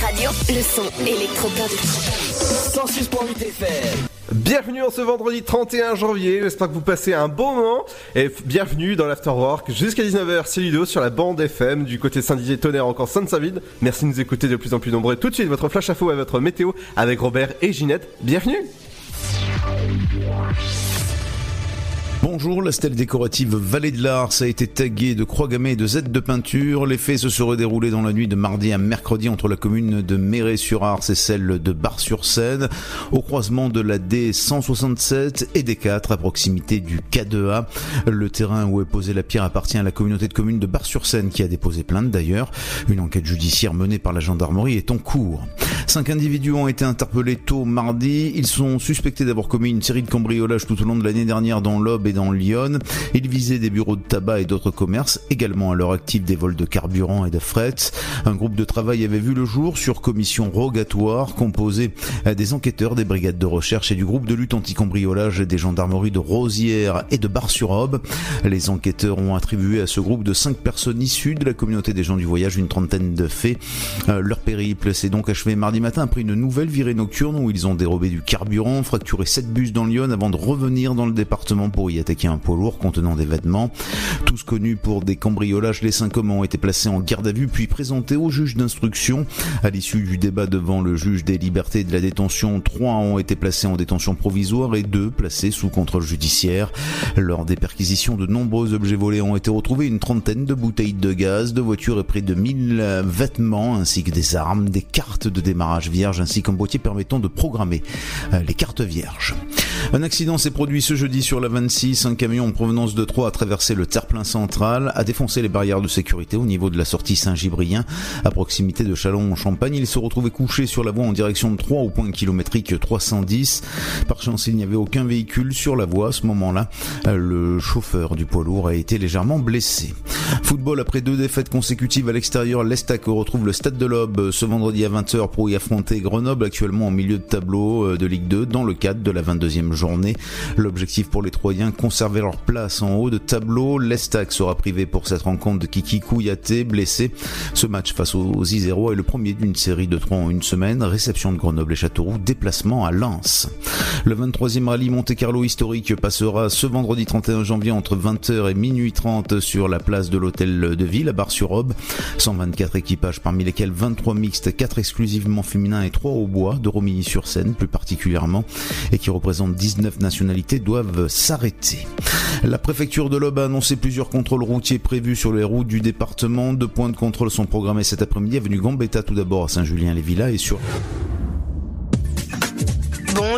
Radio. Le son électropop. 106.8 FM. Bienvenue en ce vendredi 31 janvier, j'espère que vous passez un bon moment et bienvenue dans l'Afterwork jusqu'à 19h, c'est Ludo sur la bande FM du côté Saint-Dizier Tonnerre encore Sainte-Savide. Merci de nous écouter de plus en plus nombreux. Tout de suite votre flash info et votre météo avec Robert et Ginette. Bienvenue Bonjour, la stèle décorative Vallée de l'Ars a été taguée de croix gammées et de Z de peinture. Les faits se seraient déroulés dans la nuit de mardi à mercredi entre la commune de Méret-sur-Ars et celle de Bar-sur-Seine, au croisement de la D167 et D4 à proximité du K2A. Le terrain où est posée la pierre appartient à la communauté de communes de Bar-sur-Seine qui a déposé plainte d'ailleurs. Une enquête judiciaire menée par la gendarmerie est en cours. Cinq individus ont été interpellés tôt mardi. Ils sont suspectés d'avoir commis une série de cambriolages tout au long de l'année dernière dans l'Aube dans Lyon. Ils visaient des bureaux de tabac et d'autres commerces, également à leur actif des vols de carburant et de fret. Un groupe de travail avait vu le jour sur commission rogatoire composée des enquêteurs des brigades de recherche et du groupe de lutte anti-cambriolage des gendarmeries de Rosières et de Bar-sur-Aube. Les enquêteurs ont attribué à ce groupe de cinq personnes issues de la communauté des gens du voyage une trentaine de faits. Euh, leur périple s'est donc achevé mardi matin après une nouvelle virée nocturne où ils ont dérobé du carburant, fracturé sept bus dans Lyon avant de revenir dans le département pour y attaquer un poids lourd contenant des vêtements. Tous connus pour des cambriolages, les cinq hommes ont été placés en garde à vue puis présentés au juge d'instruction. À l'issue du débat devant le juge des libertés et de la détention, trois ont été placés en détention provisoire et deux placés sous contrôle judiciaire. Lors des perquisitions, de nombreux objets volés ont été retrouvés, une trentaine de bouteilles de gaz, de voitures et près de 1000 euh, vêtements, ainsi que des armes, des cartes de démarrage vierge, ainsi qu'un boîtier permettant de programmer euh, les cartes vierges. Un accident s'est produit ce jeudi sur la 26. Un camion en provenance de Troyes a traversé le terre-plein central, a défoncé les barrières de sécurité au niveau de la sortie Saint-Gibrien, à proximité de Chalon-en-Champagne. Il se retrouvait couché sur la voie en direction de Troyes au point kilométrique 310. Par chance, il n'y avait aucun véhicule sur la voie à ce moment-là. Euh, Le chauffeur du poids lourd a été légèrement blessé. Football après deux défaites consécutives à l'extérieur, l'Estac retrouve le Stade de l'Aube ce vendredi à 20h pour y affronter Grenoble actuellement en milieu de tableau euh, de Ligue 2 dans le cadre de la 22e journée. L'objectif pour les Troyens, conserver leur place en haut de tableau. L'Estac sera privé pour cette rencontre de Kiki Kouyaté, blessé. Ce match face aux Isérois est le premier d'une série de trois en une semaine. Réception de Grenoble et Châteauroux, déplacement à Lens. Le 23e rallye Monte-Carlo historique passera ce vendredi 31 janvier entre 20h et minuit 30 sur la place de l'hôtel de ville à Bar-sur-Aube. 124 équipages parmi lesquels 23 mixtes, 4 exclusivement féminins et 3 au bois de Romilly-sur-Seine plus particulièrement et qui représentent 19 nationalités doivent s'arrêter. La préfecture de l'Aube a annoncé plusieurs contrôles routiers prévus sur les routes du département. Deux points de contrôle sont programmés cet après-midi avenue Gambetta tout d'abord à Saint-Julien-les-Villas et sur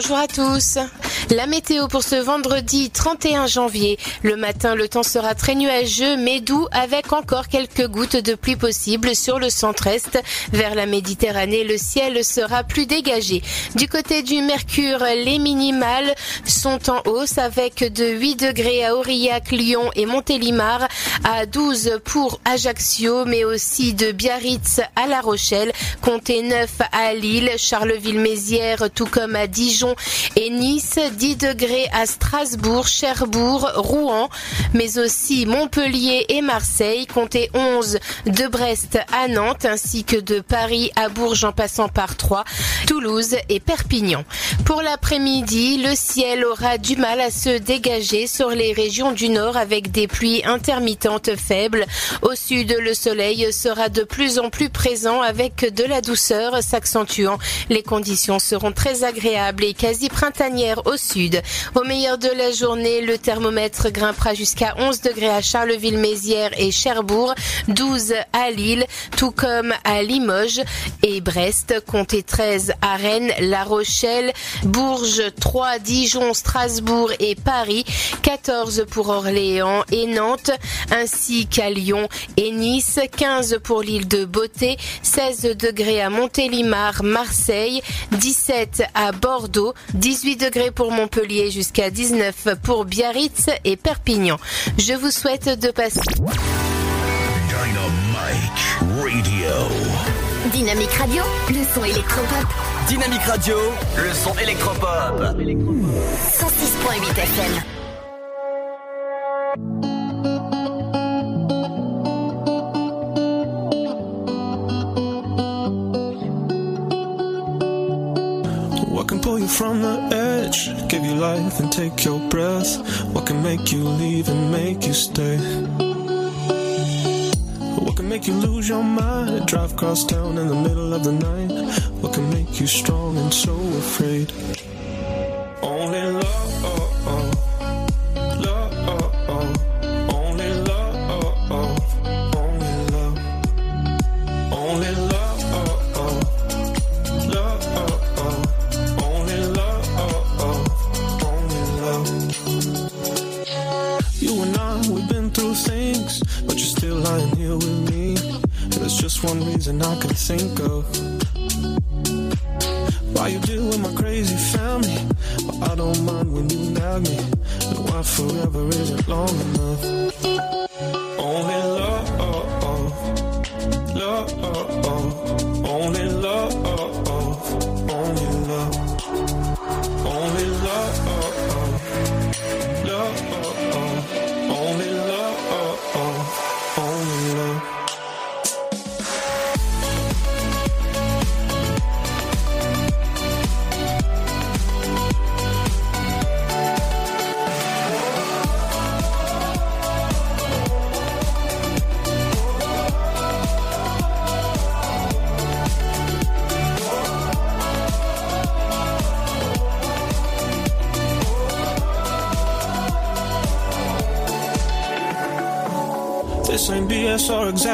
Bonjour à tous. La météo pour ce vendredi 31 janvier. Le matin, le temps sera très nuageux mais doux avec encore quelques gouttes de pluie possibles sur le centre-est. Vers la Méditerranée, le ciel sera plus dégagé. Du côté du Mercure, les minimales sont en hausse avec de 8 degrés à Aurillac, Lyon et Montélimar, à 12 pour Ajaccio, mais aussi de Biarritz à La Rochelle, comptez 9 à Lille, Charleville-Mézières, tout comme à Dijon et Nice, 10 degrés à Strasbourg, Cherbourg, Rouen, mais aussi Montpellier et Marseille, comptez 11 de Brest à Nantes, ainsi que de Paris à Bourges en passant par Troyes, Toulouse et Perpignan. Pour l'après-midi, le ciel aura du mal à se dégager sur les régions du nord avec des pluies intermittentes faibles. Au sud, le soleil sera de plus en plus présent avec de la douceur s'accentuant. Les conditions seront très agréables et quasi printanières au sud. Au meilleur de la journée, le thermomètre grimpera jusqu'à 11 degrés à Charleville-Mézières et Cherbourg, 12 à Lille, tout comme à Limoges et Brest, comptez 13 à Rennes, La Rochelle, Bourges, 3, Dijon, Strasbourg et Paris, 14 pour Orléans et Nantes, ainsi qu'à Lyon et Nice, 15 pour l'île de Beauté, 16 degrés à Montélimar, Marseille, 17 à Bordeaux, 18 degrés pour Montpellier jusqu'à 19 pour Biarritz et Perpignan. Je vous souhaite de passer... Dynamite Radio. Dynamique Radio, le son électropop. Dynamique Radio, le son électropop. 106.8 FM. Pull you from the edge, give you life and take your breath? What can make you leave and make you stay? What can make you lose your mind, drive across town in the middle of the night? What can make you strong and so afraid? Only one reason I can think of. Why you deal with my crazy family, but I don't mind when you nag me. And why forever isn't long enough. Only love,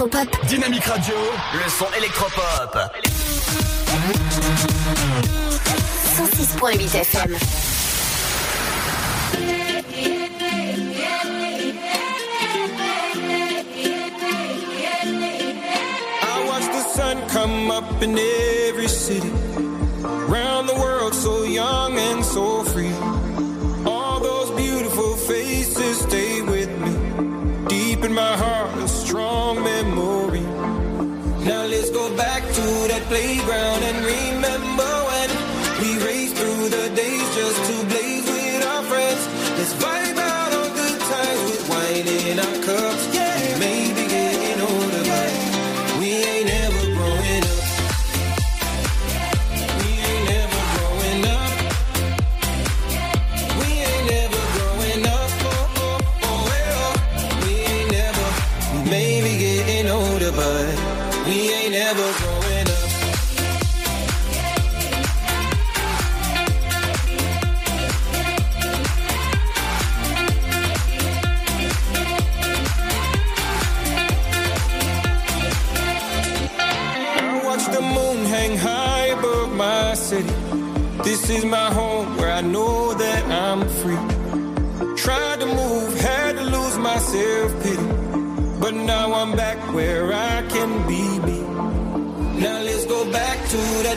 électropop. Dynamique Radio, le son électropop. 106.8 FM. I watch the sun come up in every city. Round the world so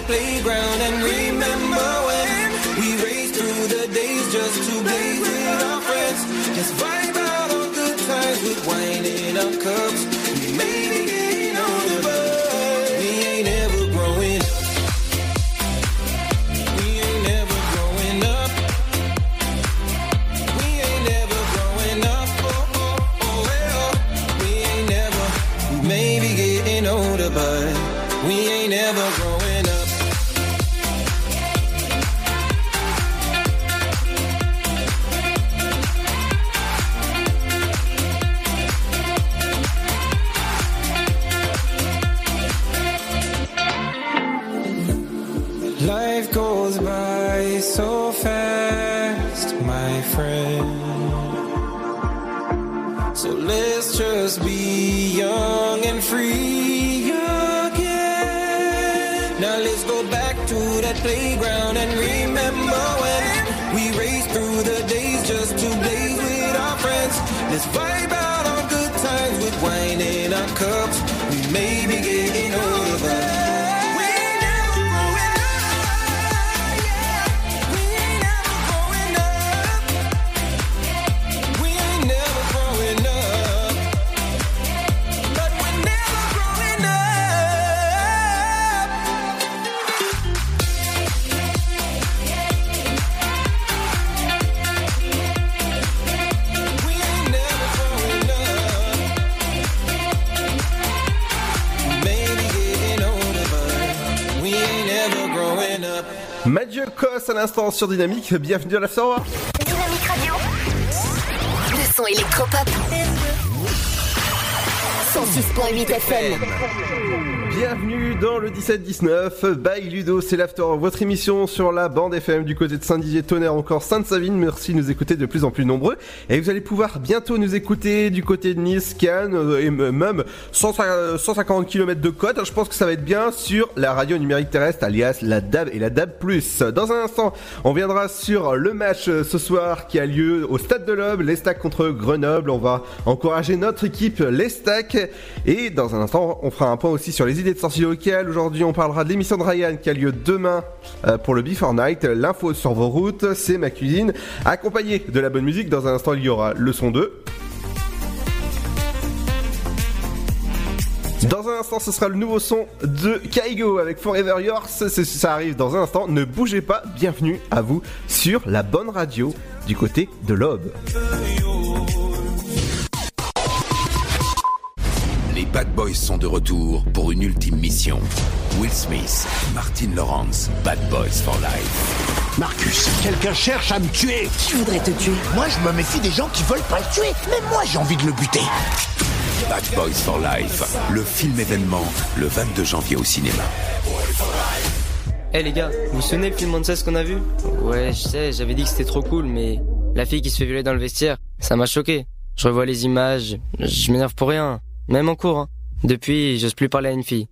playground and we Mathieu Cos à l'instant sur Dynamique, bienvenue à la Dynamique Radio. Le son électropop. 106.8 FM. Bienvenue dans le 17-19 by Ludo, c'est l'After, votre émission sur la bande FM du côté de Saint-Dizier, Tonnerre, encore Sainte-Savine. Merci de nous écouter de plus en plus nombreux. Et vous allez pouvoir bientôt nous écouter du côté de Nice, Cannes euh, et même 150 km de côte. Je pense que ça va être bien sur la radio numérique terrestre, alias la DAB et la DAB+. Dans un instant, on viendra sur le match euh, ce soir qui a lieu au Stade de l'Aube, les Stacks contre Grenoble. On va encourager notre équipe, les Stacks. Et dans un instant, on fera un point aussi sur les idées de sortie locale. Aujourd'hui, on parlera de l'émission de Ryan qui a lieu demain euh, pour le Before Night. L'info sur vos routes, c'est ma cuisine. Accompagné de la bonne musique, dans un instant, il y aura le son 2. Dans un instant, ce sera le nouveau son de Kaigo avec Forever Yours. Ça arrive dans un instant. Ne bougez pas. Bienvenue à vous sur la bonne radio du côté de l'Aube. Bad Boys sont de retour pour une ultime mission. Will Smith, Martin Lawrence, Bad Boys for Life. Marcus, quelqu'un cherche à me tuer. Qui voudrait te tuer Moi, je me méfie des gens qui veulent pas le tuer. Mais moi, j'ai envie de le buter. Bad Boys for Life, le film événement, le 22 janvier au cinéma. Eh les gars, vous vous souvenez le film ce qu'on a vu? Ouais, je sais, j'avais dit que c'était trop cool, mais la fille qui se fait violer dans le vestiaire, ça m'a choqué. Je revois les images, je m'énerve pour rien. Même en cours, hein. Depuis, j'ose plus parler à une fille.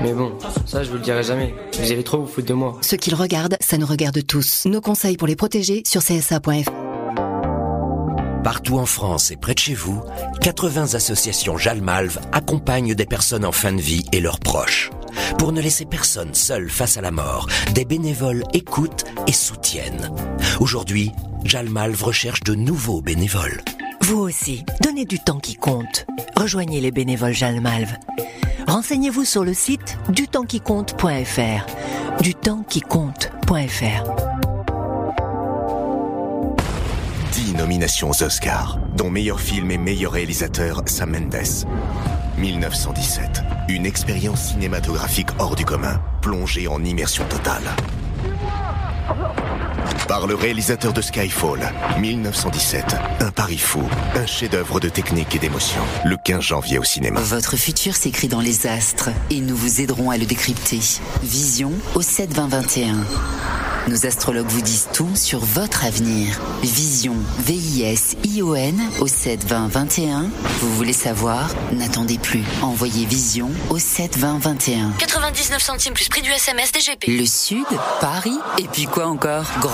Mais bon, ça je vous le dirai jamais. Vous allez trop vous foutre de moi. Ce qu'ils regardent, ça nous regarde tous. Nos conseils pour les protéger sur csa.fr. Partout en France et près de chez vous, 80 associations Jalmalve accompagnent des personnes en fin de vie et leurs proches. Pour ne laisser personne seul face à la mort, des bénévoles écoutent et soutiennent. Aujourd'hui, Jalmalve recherche de nouveaux bénévoles. Vous aussi, donnez du temps qui compte. Rejoignez les bénévoles Jalmalve. Renseignez-vous sur le site dutempsquicompte.fr. Dutempsquicompte.fr. 10 nominations aux Oscars, dont meilleur film et meilleur réalisateur Sam Mendes. 1917, une expérience cinématographique hors du commun, plongée en immersion totale par le réalisateur de Skyfall, 1917. Un pari fou, un chef-d'œuvre de technique et d'émotion. Le 15 janvier au cinéma. Votre futur s'écrit dans les astres et nous vous aiderons à le décrypter. Vision au 7 20 21. Nos astrologues vous disent tout sur votre avenir. Vision, V-I-S-I-O-N au 7 20 21. Vous voulez savoir? N'attendez plus. Envoyez Vision au 7 20 21. 99 centimes plus prix du SMS DGP. Le Sud, Paris, et puis quoi encore? Grand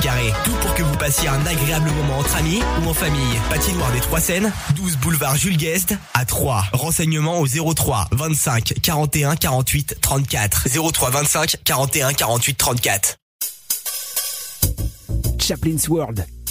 Tout pour que vous passiez un agréable moment entre amis ou en famille. Patinoire des Trois Seines, 12 boulevard Jules Guest à 3. Renseignements au 03 25 41 48 34. 03 25 41 48 34. Chaplin's World.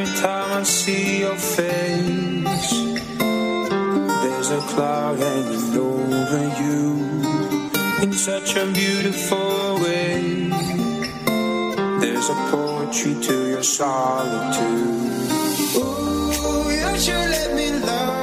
Every time I see your face, there's a cloud hanging over you in such a beautiful way. There's a poetry to your solitude. Ooh, you should let me love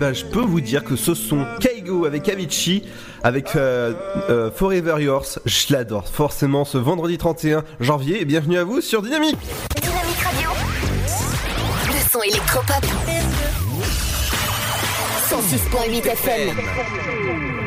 ben, je peux vous dire que ce son Kaigo avec Avicii, avec euh, euh, Forever Yours, je l'adore. Forcément, ce vendredi 31 janvier, et bienvenue à vous sur Dynamique. Dynamique Radio. Le son électropop. 106.8 FM.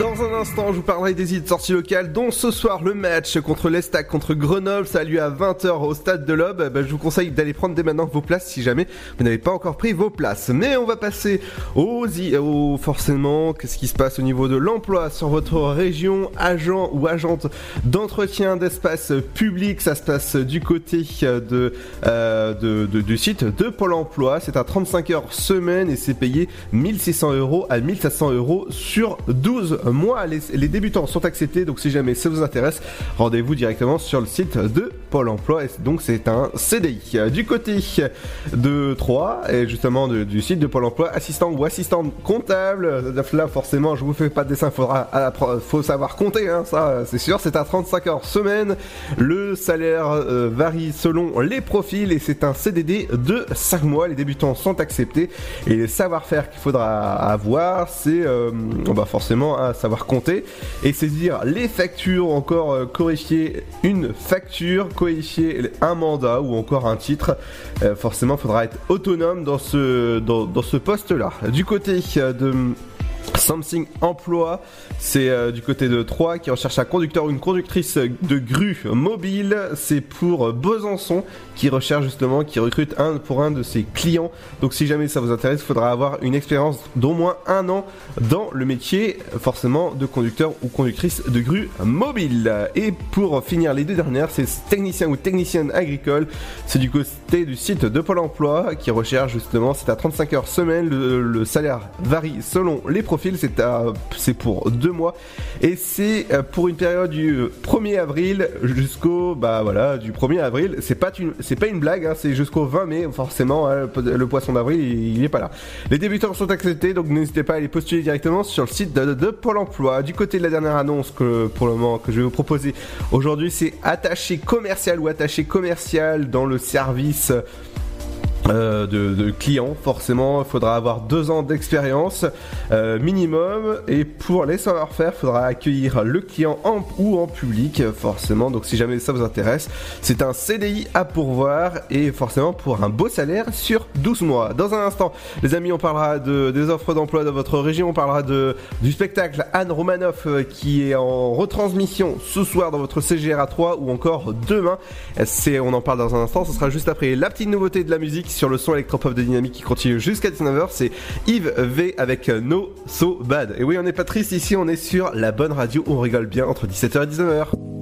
Dans un instant, je vous parlerai des idées de sorties locales, dont ce soir le match contre l'Estac contre Grenoble. Ça a lieu à 20h au stade de l'Aube. Ben, je vous conseille d'aller prendre dès maintenant vos places si jamais vous n'avez pas encore pris vos places. Mais on va passer aux, aux forcément, qu'est-ce qui se passe au niveau de l'emploi sur votre région, agent ou agente d'entretien d'espace public. Ça se passe du côté euh, de- de- du site de Pôle emploi. C'est à 35 heures semaine et c'est payé 1600 euros à 1500 euros sur 12 mois. Les, débutants sont acceptés, donc si jamais ça vous intéresse, rendez-vous directement sur le site de Pôle emploi. Et donc c'est un CDI. Du côté de 3 et justement du site de Pôle emploi, assistant ou assistante comptable. Là forcément, je vous fais pas de dessin, faudra faut savoir compter, hein, ça c'est sûr. C'est à 35 heures semaine. Le salaire euh, varie selon les profils et c'est un CDD de 5 mois. Les débutants sont acceptés et les savoir-faire qu'il faudra avoir, c'est euh, bah forcément à savoir compter et saisir les factures, encore euh, corriger une facture, corriger un mandat ou encore un titre. Euh, forcément, il faudra être autonome dans ce, dans, ce poste-là. Du côté euh, de Something Emploi, c'est euh, du côté de Troyes qui recherche un conducteur ou une conductrice de grue mobile. C'est pour Besançon qui recherche justement, qui recrute un pour un de ses clients. Donc si jamais ça vous intéresse, il faudra avoir une expérience d'au moins un an dans le métier, forcément, de conducteur ou conductrice de grue mobile. Et pour finir les deux dernières, c'est technicien ou technicienne agricole. C'est du côté du site de Pôle Emploi qui recherche justement, c'est à 35 heures semaine. Le, le salaire varie selon les profils. C'est pour deux mois et c'est euh, pour une période du 1er avril jusqu'au bah voilà du 1er avril. C'est pas une, pas une blague. hein, c'est jusqu'au 20 mai. Forcément, hein, le, poisson d'avril, il, il est pas là. Les débutants sont acceptés, donc n'hésitez pas à les postuler directement sur le site de, de Pôle Emploi. Du côté de la dernière annonce que pour le moment que je vais vous proposer aujourd'hui, c'est attaché commercial ou attaché commercial dans le service. Euh, de, clients, forcément, il faudra avoir deux ans d'expérience euh, minimum. Et pour les savoir-faire, il faudra accueillir le client en ou en public, forcément. Donc, si jamais ça vous intéresse, c'est un CDI à pourvoir et forcément pour un beau salaire sur 12 mois. Dans un instant, les amis, on parlera de, des offres d'emploi de votre région. On parlera de, du spectacle Anne Romanoff euh, qui est en retransmission ce soir dans votre CGR 3 ou encore demain. C'est, on en parle dans un instant. Ce sera juste après la petite nouveauté de la musique sur le son électropop de Dynamique qui continue jusqu'à 19h. C'est Yves V avec No So Bad. Et oui, on n'est pas triste ici, on est sur la bonne radio on rigole bien entre 17h et 19h.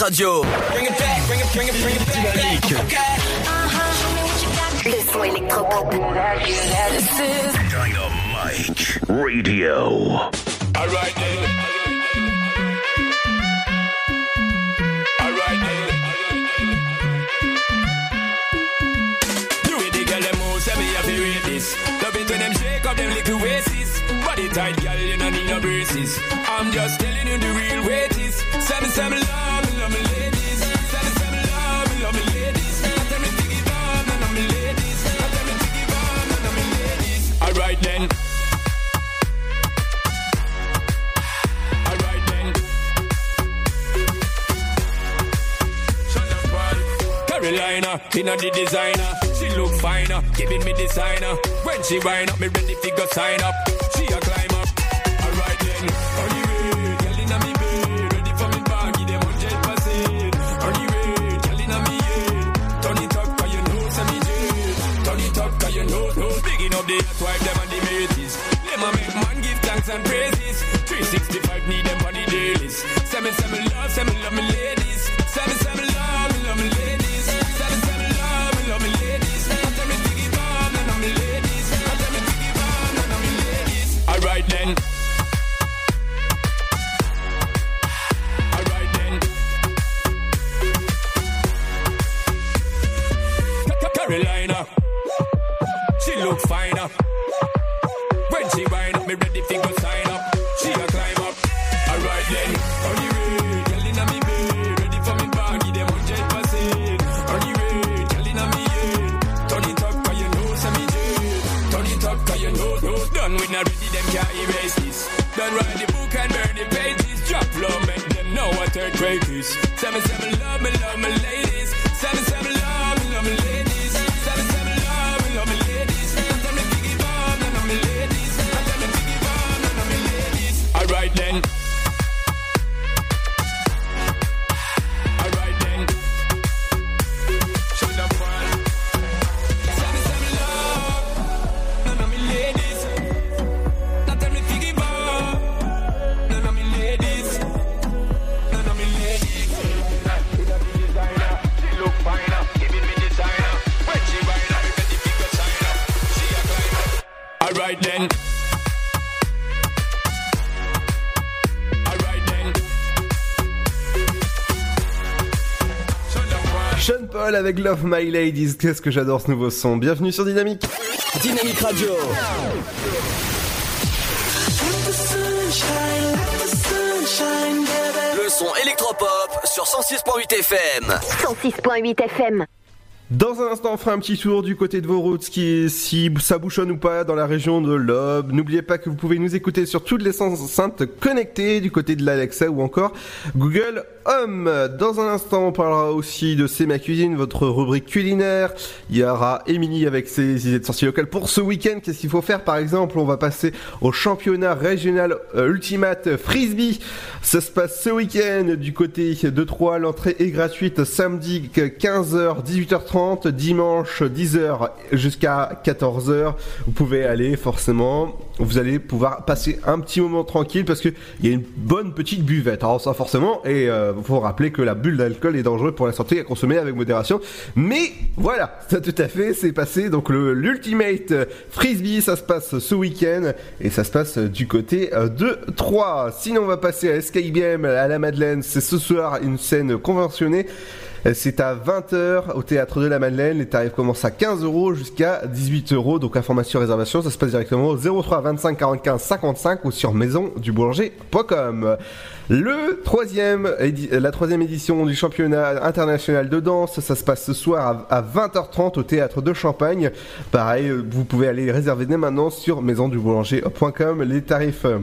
Radio. Dynamique. Le son électropop. Dynamique Radio. Alright then. Alright then. The way the girl them move, say me have to rate. Love it when them shake up them little waists. Body tight, girl, you don't need no braces. I'm just telling you the real way it. Say me, say me love me, love me ladies. Say me, say me love me, love me ladies. Tell me to of me ladies. Tell me to of me ladies. Then. Alright then. Carolina, inna the designer. She look finer, giving me designer. When she wind up, me ready fi go sign up. And praises. 365 need them on the dailies. Say me, say me love, say me love me ladies. Done with not ready, them can't erase this. Done write the book and burn the pages. Drop low, make them know what grade is. Say me love me, love me ladies. Say me love me, love me ladies. Avec Love My Ladies. Qu'est-ce que j'adore ce nouveau son. Bienvenue sur Dynamique. Dynamique Radio. Le son électropop sur 106.8 FM. 106.8 FM. Dans un instant, on fera un petit tour du côté de vos routes, qui, si ça bouchonne ou pas dans la région de l'Aube. N'oubliez pas que vous pouvez nous écouter sur toutes les enceintes connectées du côté de l'Alexa ou encore Google Home. Dans un instant, on parlera aussi de C'est ma cuisine, votre rubrique culinaire. Il y aura Émilie avec ses idées de sortie locales pour ce week-end. Qu'est-ce qu'il faut faire? Par exemple On va passer au championnat régional euh, Ultimate Frisbee. Ça se passe ce week-end du côté de Troyes. L'entrée est gratuite samedi 15h, 18h30 dimanche 10h jusqu'à 14h. Vous pouvez aller forcément. Vous allez pouvoir passer un petit moment tranquille parce que il y a une bonne petite buvette. Alors ça forcément et euh, faut rappeler que la bulle d'alcool est dangereuse pour la santé à consommer avec modération. Mais voilà, ça tout à fait, c'est passé. Donc l'ultimate frisbee, ça se passe ce week-end et ça se passe du côté euh, de 3. Sinon on va passer à SKIBM à la Madeleine. C'est ce soir une scène conventionnée. C'est à 20h au théâtre de la Madeleine. Les tarifs commencent à 15 euros jusqu'à 18 euros. Donc information réservation, ça se passe directement au 03 25 45 55 ou sur maisonduboulanger.com. Le troisième, la troisième édition du championnat international de danse, ça se passe ce soir à, à 20h30 au théâtre de Champagne. Pareil, vous pouvez aller réserver dès maintenant sur maisonduboulanger.com. Les tarifs euh,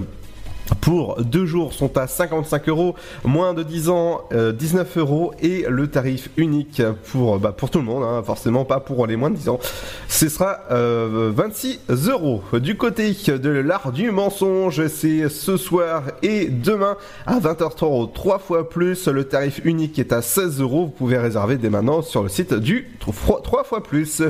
pour deux jours sont à 55 euros, moins de 10 ans euh, 19 euros et le tarif unique pour bah, pour tout le monde, hein, forcément pas pour les moins de 10 ans, ce sera euh, 26 euros. Du côté de l'art du mensonge, c'est ce soir et demain à 20h30 trois fois plus. Le tarif unique est à 16 euros. Vous pouvez réserver dès maintenant sur le site du 3 fois plus.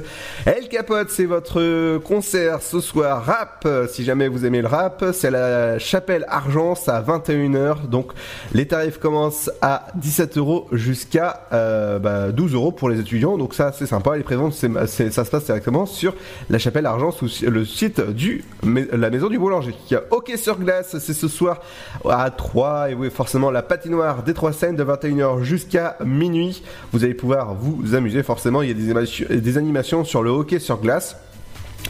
El Capote, c'est votre concert ce soir rap. Si jamais vous aimez le rap, c'est la chapelle Argence à 21h. Donc les tarifs commencent à 17 euros jusqu'à euh, bah, 12 euros pour les étudiants. Donc ça c'est sympa. Les préventes c'est, c'est- ça se passe directement sur la chapelle Argence ou sur le site du la maison du boulanger. A hockey sur glace, c'est ce soir à 3 et oui forcément la patinoire des trois scènes de 21h jusqu'à minuit. Vous allez pouvoir vous amuser forcément. Il y a des animations sur le hockey sur glace.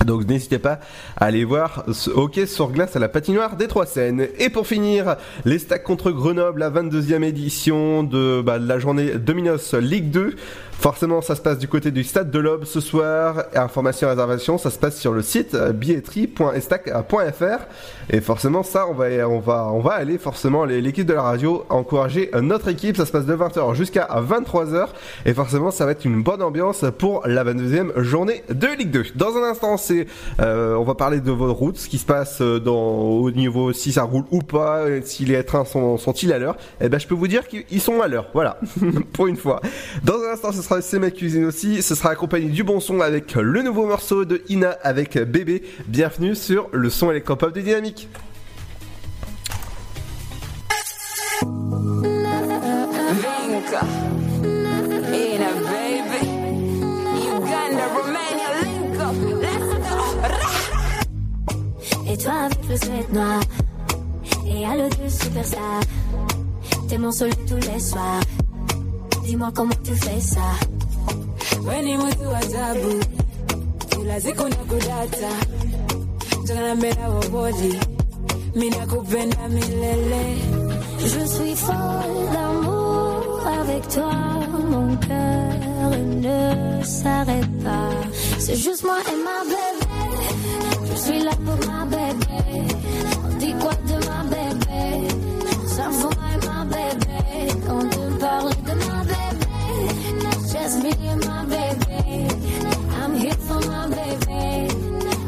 Donc n'hésitez pas à aller voir ce hockey sur glace à la patinoire des Trois Seines. Et pour finir, les stacks contre Grenoble, la 22e édition de, bah, de la journée Dominos Ligue 2. Forcément, ça se passe du côté du stade de l'Aube ce soir. Information et réservation, ça se passe sur le site euh, billetterie.estac.fr. Et forcément, ça, on va, on va, on va aller forcément l'équipe de la radio encourager notre équipe. Ça se passe de 20h jusqu'à 23h. Et forcément, ça va être une bonne ambiance pour la 22e journée de Ligue 2. Dans un instant, euh, on va parler de vos routes, ce qui se passe euh, dans, au niveau si ça roule ou pas, euh, si les trains sont, sont-ils à l'heure. Et ben, je peux vous dire qu'ils sont à l'heure. Voilà. pour une fois. Dans un instant, ce sera C'est ma cuisine aussi. Ce sera accompagné du bon son avec le nouveau morceau de Ina avec Bébé. Bienvenue sur le son électropop de Dynamique. Vinca. Ina, baby. Uganda, Romania, link up. Let's go. Et toi avec le sweat noir Et à l'eau de superstar T'es mon soleil tous les soirs Dis-moi comment tu fais ça. Mtu wa ajabu, kila siku nakudata, jana mbele wa body, mimi nakupenda milele. Je suis folle d'amour avec toi. Mon cœur ne s'arrête pas. C'est juste moi et ma bébé. Je suis là pour ma bébé. On dit quoi de ma bébé? Ça va I'm here for my baby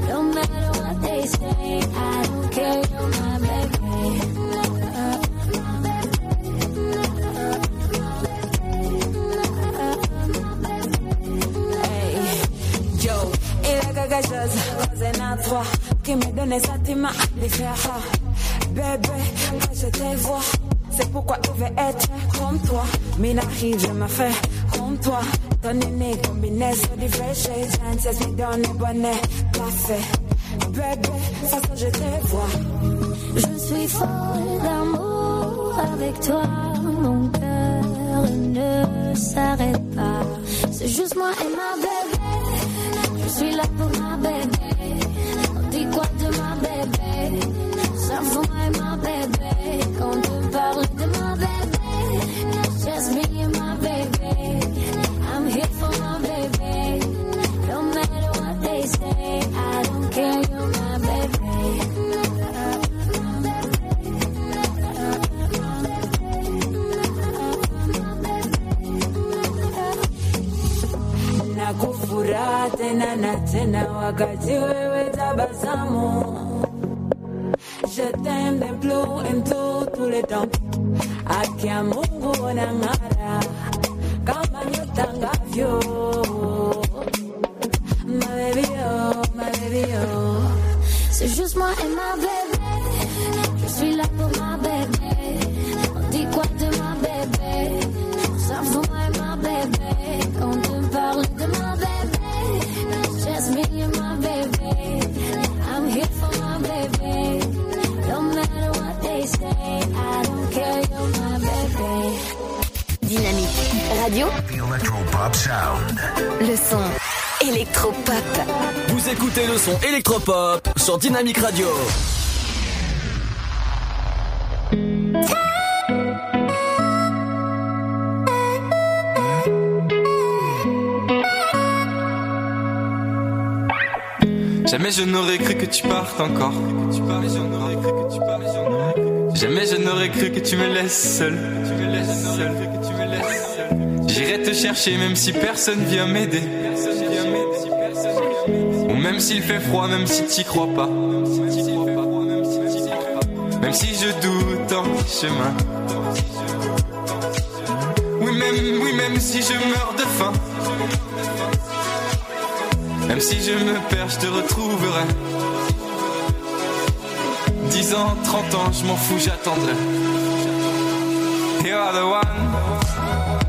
No matter what they say I don't care, you're my baby cause à qui me un sentiment différent. Bébé, quand je te vois, c'est pourquoi je veux être comme toi. Mina je me fais comme toi. Ton nez combinaison de vrais shades, chances me donne le bonnet, parfait. Bébé, façon je te vois. Je suis folle d'amour avec toi, mon cœur ne s'arrête pas. C'est juste moi et ma bébé. Je suis là pour ma bébé. On dit quoi de ma bébé? Ça moi et ma bébé. Quand on parle de ma bébé, Je t'aime de plus en tout, tout le temps. Haki ya Mungu unang'ara kama nyota ngavyo. My baby oh, my baby oh C'est juste moi et ma bébé. Dynamique Radio, Electropop sound. le son électropop. Vous écoutez le son électropop sur Dynamique Radio. Jamais je n'aurais cru que tu partes encore. Jamais je n'aurais cru que tu me laisses seul. J'irai te chercher même si personne vient m'aider. Ou même s'il fait froid, même si t'y crois pas. Même si je doute en chemin. Oui, même, oui, même si je meurs de faim. Même si je me perds, je te retrouverai. 10 ans, 30 ans, je m'en fous, j'attendrai. You are the one.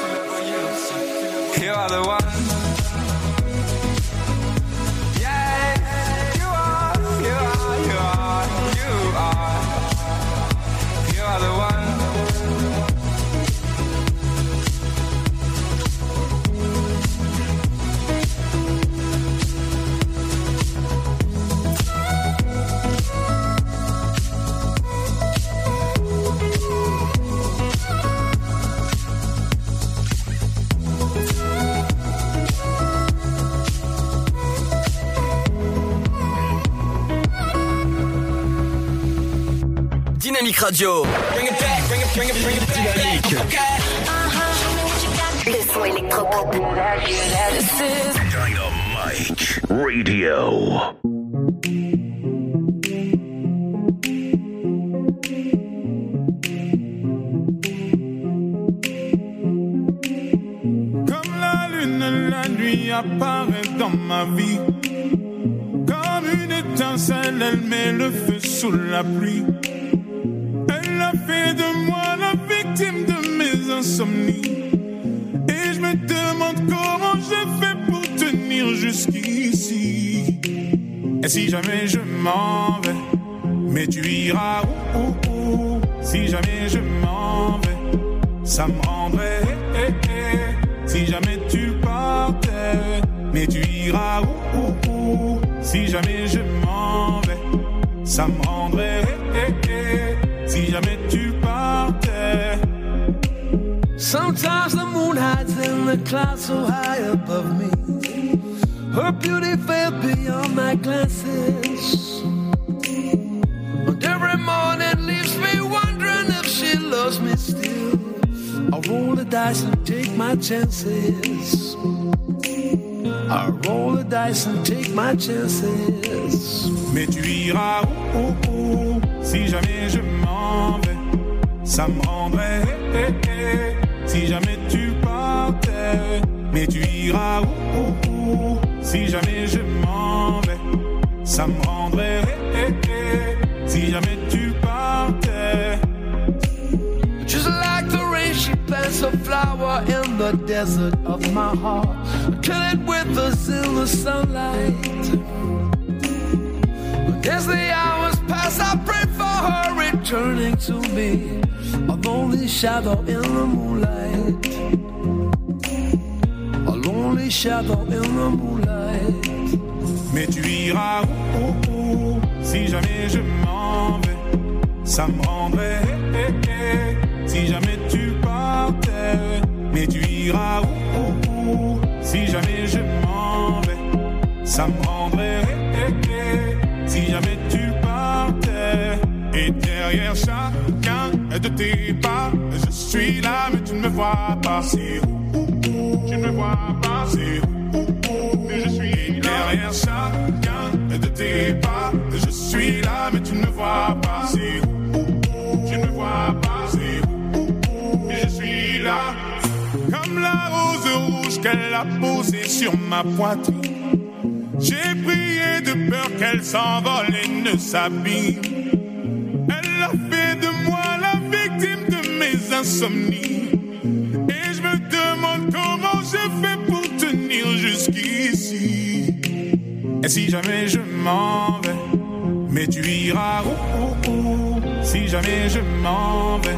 Radio. Le son électropop. Dynamite Radio. Comme la lune, la nuit apparaît dans ma vie. Comme une étincelle, elle met le feu sous la pluie. Si jamais tu partais, mais tu iras où, où, où? Si jamais je m'en vais, ça me rendrait. Si jamais tu partais. Sometimes the moon hides in the clouds so high above me. Her beauty fell beyond my glances. And every morning leaves me wondering if she loves me still. I roll the dice and take my chances. I roll the dice and take my chances. Mais tu iras où, où Si jamais je m'en vais, ça me rendrait. eh, eh, eh. Si jamais tu partais, mais tu iras Si jamais je m'en vais, ça me rendrait. Si jamais tu plants a flower in the desert of my heart. Till it withers in the sunlight. But as the hours pass, I pray for her returning to me. A lonely shadow in the moonlight. A lonely shadow in the moonlight. Mais tu iras où, où, où Si jamais je m'en vais, ça me rendrait. eh, eh, eh. Si jamais tu mais tu iras où, où, où Si jamais je m'en vais, ça me rendrait. Si jamais tu partais, et derrière chacun de tes pas, je suis là, mais tu ne me vois pas. C'est où, Tu ne me vois pas. C'est où, Mais je suis derrière chacun de tes pas. Je suis là, mais tu ne vois pas. C'est où Tu ne vois pas. Comme la rose rouge qu'elle a posée sur ma poitrine. J'ai prié de peur qu'elle s'envole et ne s'abîme. Elle a fait de moi la victime de mes insomnies. Et je me demande comment je fais pour tenir jusqu'ici. Et si jamais je m'en vais, mais tu iras où, où, où? Si jamais je m'en vais,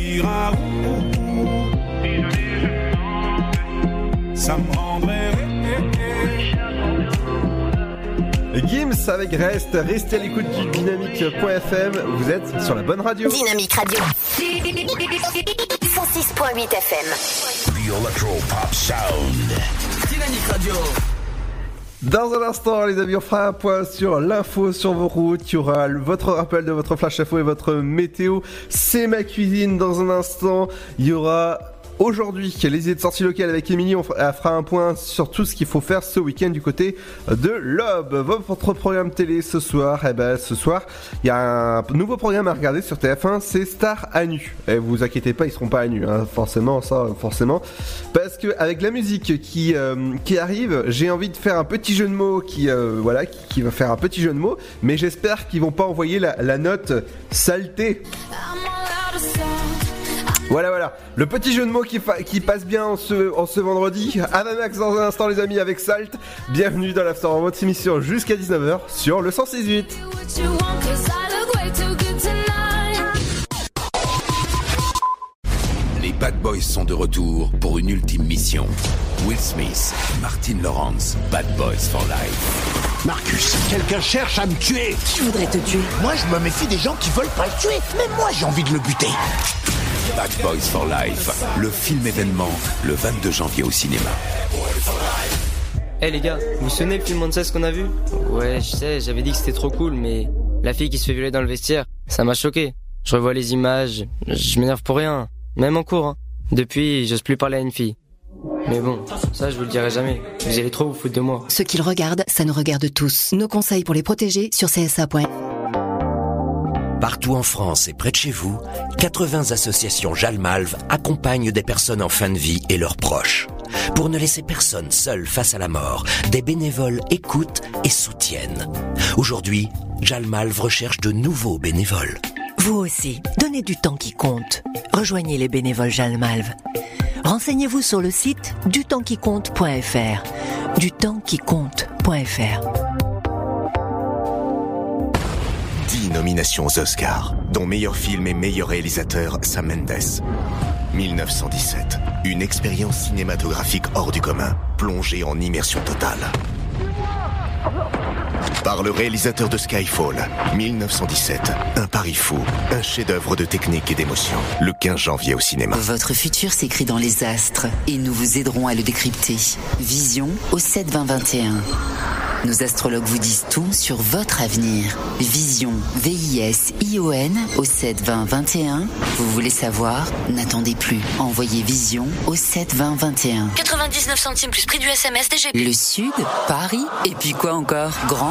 Gims avec Rest, restez à l'écoute du dynamique.fm, vous êtes sur la bonne radio. Dynamique Radio. 106.8 FM. The Electro Pop Sound. Dynamique Radio. Dans un instant, les amis, on fera un point sur l'info sur vos routes. Il y aura votre rappel de votre flash info et votre météo. C'est ma cuisine dans un instant. Il y aura aujourd'hui les idées de sortie locale avec Émilie. On fera un point sur tout ce qu'il faut faire ce week-end du côté de l'Aube. Votre programme télé ce soir, eh ben, ce soir, il y a un nouveau programme à regarder sur TF1, c'est Star à nu. Et vous inquiétez pas, ils seront pas à nu, hein, forcément, ça, forcément. Parce que avec la musique qui, euh, qui arrive, j'ai envie de faire un petit jeu de mots qui, euh, voilà, qui, qui va faire un petit jeu de mots, mais j'espère qu'ils vont pas envoyer la, la note saleté. Voilà, voilà. Le petit jeu de mots qui, passe bien en ce, en ce vendredi. Anamax dans un instant, les amis, avec Salt. Bienvenue dans l'After en votre émission jusqu'à 19h sur le 168. Les Bad Boys sont de retour pour une ultime mission. Will Smith, Martin Lawrence, Bad Boys for Life. Marcus, quelqu'un cherche à me tuer. Qui voudrait te tuer Moi, je me méfie des gens qui veulent pas le tuer. Mais moi, j'ai envie de le buter. Bad Boys for Life, le film événement, le 22 janvier au cinéma. Eh les gars, vous vous souvenez le film Monsters qu'on a vu? Ouais, je sais, j'avais dit que c'était trop cool, mais la fille qui se fait violer dans le vestiaire, ça m'a choqué. Je revois les images, je m'énerve pour rien, même en cours. Hein. Depuis, j'ose plus parler à une fille. Mais bon, ça je vous le dirai jamais. Vous allez trop vous foutre de moi. Ce qu'ils regardent, ça nous regarde tous. Nos conseils pour les protéger sur csa.fr. Partout en France et près de chez vous, 80 associations Jalmalve accompagnent des personnes en fin de vie et leurs proches. Pour ne laisser personne seul face à la mort, des bénévoles écoutent et soutiennent. Aujourd'hui, Jalmalve recherche de nouveaux bénévoles. Vous aussi, donnez du temps qui compte. Rejoignez les bénévoles Jalmalve. Renseignez-vous sur le site dutempsquicompte.fr. Dutempsquicompte.fr. nominations aux Oscars, dont meilleur film et meilleur réalisateur Sam Mendes. 1917, une expérience cinématographique hors du commun, plongée en immersion totale. Par le réalisateur de Skyfall, 1917, un pari fou, un chef-d'œuvre de technique et d'émotion, le 15 janvier au cinéma. Votre futur s'écrit dans les astres et nous vous aiderons à le décrypter. Vision au 7 20 21. Nos astrologues vous disent tout sur votre avenir. Vision, V-I-S-I-O-N au 7 20 21. Vous voulez savoir? N'attendez plus. Envoyez Vision au 7 20 21. 99 centimes plus prix du SMS DGP. Le Sud, Paris, et puis quoi encore? Grand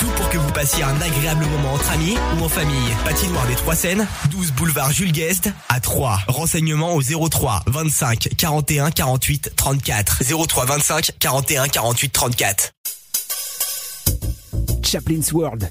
Tout pour que vous passiez un agréable moment entre amis ou en famille. Patinoire des Trois Seines, 12 boulevard Jules Guest à 3. Renseignements au 03 25 41 48 34. 03 25 41 48 34. Chaplin's World,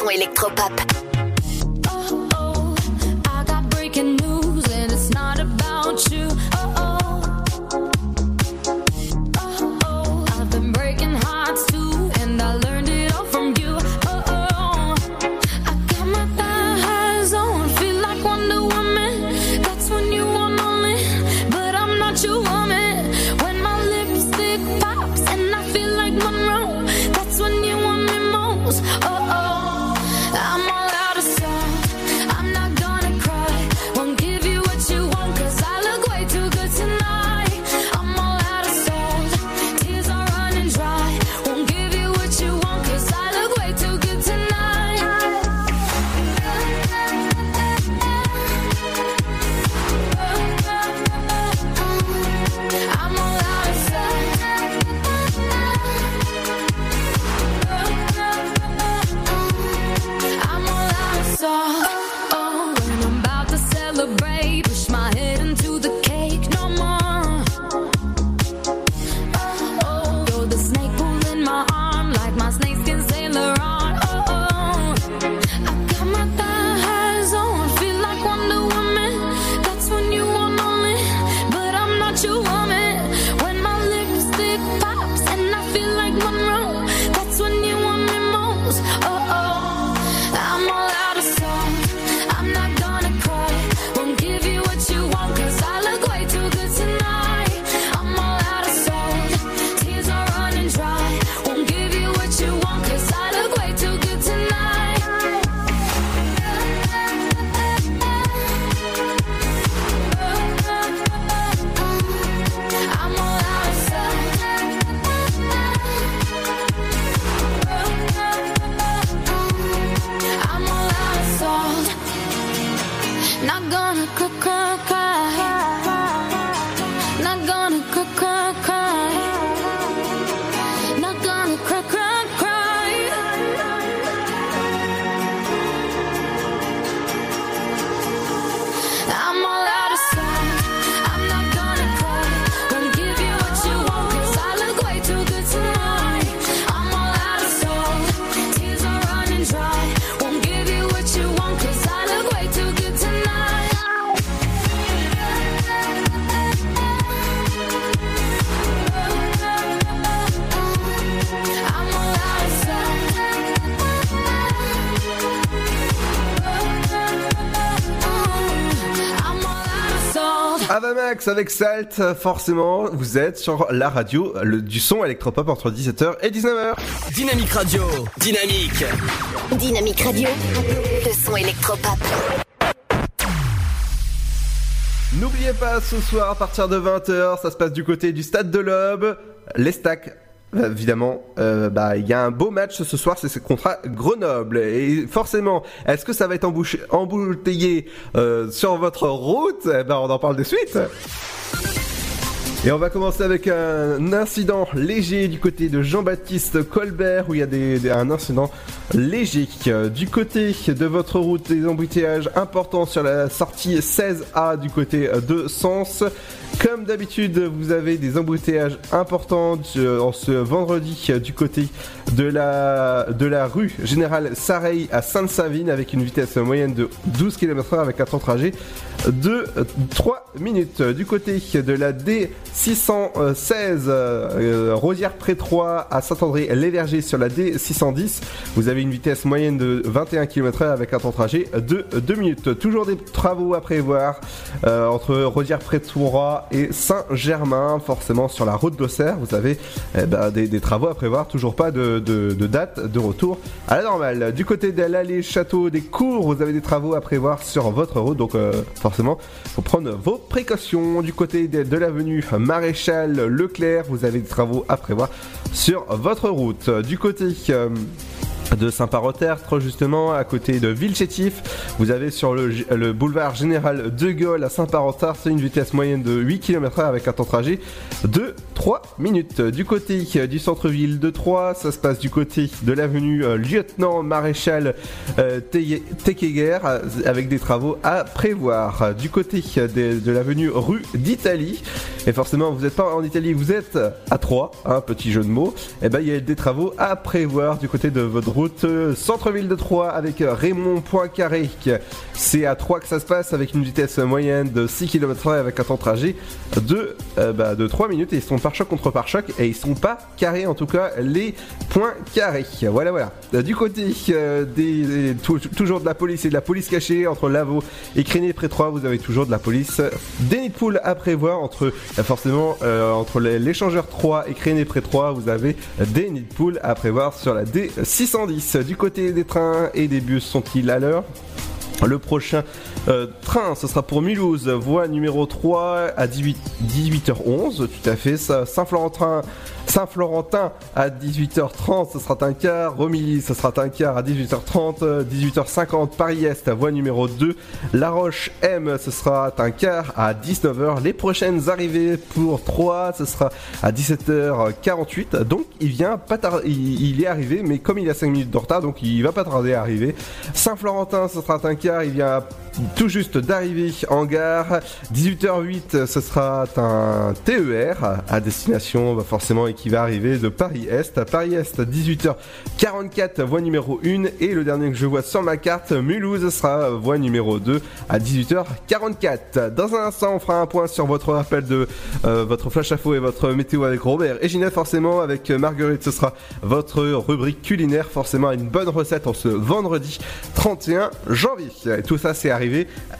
son électropop. Avec Salt, forcément, vous êtes sur la radio le, du son électropop entre 17h et 19h. Dynamique Radio, dynamique. Dynamique Radio, le son électropop. N'oubliez pas, ce soir à partir de 20h, ça se passe du côté du stade de l'Aube, les stacks. Euh, Évidemment, euh, bah il y a un beau match ce soir, c'est ce contrat Grenoble et forcément, est-ce que ça va être embouteillé euh, sur votre route? Eh ben, on en parle de suite. Et on va commencer avec un incident léger du côté de Jean-Baptiste Colbert où il y a un incident léger. Du côté de votre route, des embouteillages importants sur la sortie 16A du côté de Sens. Comme d'habitude, vous avez des embouteillages importants euh, en ce vendredi euh, du côté de la, de la rue Générale Sareil à Sainte-Savine avec une vitesse moyenne de 12 km/h avec un temps de trajet de 3 minutes. Du côté de la D616 euh, Rosière-Pré-3 à Saint-André-les-Vergers sur la D610, vous avez une vitesse moyenne de 21 km/h avec un temps de trajet de 2 minutes. Toujours des travaux à prévoir euh, entre Rosière-Pré-3 et Saint-Germain, forcément sur la route d'Auxerre. Vous avez eh ben, des, travaux à prévoir, toujours pas de, date de retour à la normale. Du côté de l'allée Château des Cours, vous avez des travaux à prévoir sur votre route, donc euh, forcément, faut prendre vos précautions. Du côté de, de l'avenue Maréchal Leclerc, vous avez des travaux à prévoir sur votre route. Du côté euh, de Saint-Parotertre, justement, à côté de Villechétif. Vous avez sur le, le boulevard Général de Gaulle à Saint-Parotertre une vitesse moyenne de 8 km/h avec un temps de trajet de 3 minutes. Du côté du centre-ville de Troyes, ça se passe du côté de l'avenue euh, Lieutenant Maréchal euh, Tekeguer euh, avec des travaux à prévoir. Du côté de, l'avenue rue d'Italie, et forcément vous n'êtes pas en Italie, vous êtes à Troyes, un petit jeu de mots, et ben il y a des travaux à prévoir du côté de votre route euh, centre-ville de Troyes avec euh, Raymond Poincaré. C'est à Troyes que ça se passe avec une vitesse moyenne de 6 km/h avec un temps de trajet de, euh, bah, de 3 minutes et ils sont pare-choc contre pare-choc et ils sont pas carrés en tout cas les points carrés. Voilà voilà. Euh, Du côté euh, des, des- tou- toujours de la police et de la police cachée entre Lavaux et Créné près 3, vous avez toujours de la police. Des nids de poules à prévoir entre euh, forcément euh, entre l'échangeur 3 et Créné près 3, vous avez des nids de poules à prévoir sur la D610. Du côté des trains et des bus sont-ils à l'heure? Le prochain euh, train, ce sera pour Mulhouse, voie numéro 3 à 18, 18h11, tout à fait. Saint-Florentin, Saint-Florentin à 18h30, ce sera un quart. Romilly, ce sera un quart à 18h30. euh, 18h50, Paris-Est, voie numéro 2. La Roche M, ce sera un quart à 19h. Les prochaines arrivées pour 3, ce sera à 17h48. Donc il vient pas il est arrivé, mais comme il a 5 minutes de retard, donc il va pas tarder à arriver. Saint-Florentin, ce sera un quart, il y a tout juste d'arriver en gare. 18h08, ce sera un TER à destination, bah, forcément, et qui va arriver de Paris-Est. À Paris-Est, 18h44, voie numéro 1. Et le dernier que je vois sur ma carte, Mulhouse, sera voie numéro 2 à 18h44. Dans un instant, on fera un point sur votre rappel de euh, votre flash info et votre météo avec Robert et Ginette, forcément. Avec Marguerite, ce sera votre rubrique culinaire, forcément, une bonne recette en ce vendredi 31 janvier. Tout ça, c'est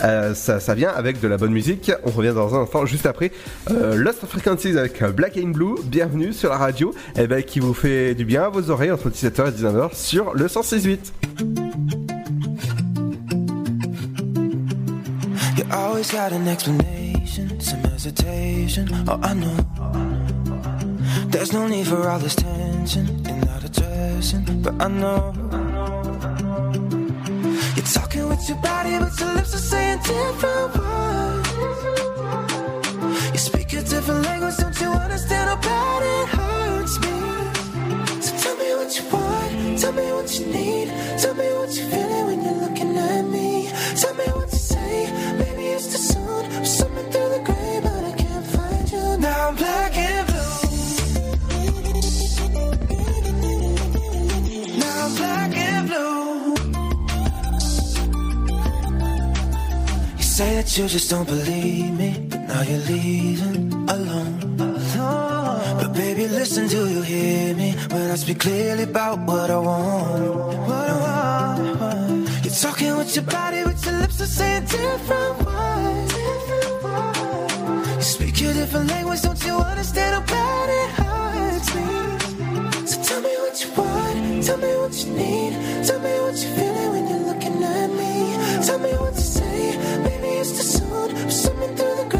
euh, ça, vient avec de la bonne musique. On revient dans un instant, juste après. Euh, Lost Frequencies avec Black and Blue. Bienvenue sur la radio, eh ben, qui vous fait du bien à vos oreilles entre 17h et 19h sur le 106.8. You always got an explanation, some hesitation. Oh, I know. There's no need for all this tension and not addressing, but I know. You're talking with your body, but your lips are saying different words. You speak a different language, don't you understand how bad it hurts me? So tell me what you want, tell me what you need, tell me what you're feeling when you're looking at me. Tell me what to say, maybe it's too soon. I'm swimming through the gray, but I can't find you. Now I'm black and blue. Now I'm black and blue. Say that you just don't believe me, now you're leaving alone. But baby, listen, do you hear me when I speak clearly about what I want? What I want. You're talking with your body, with your lips are saying different words. You speak a different language, don't you understand how bad it hurts me? So tell me what you want, tell me what you need, tell me what you're feeling when you're at me. Tell me what to say, maybe it's too soon. I'm swimming through the gray,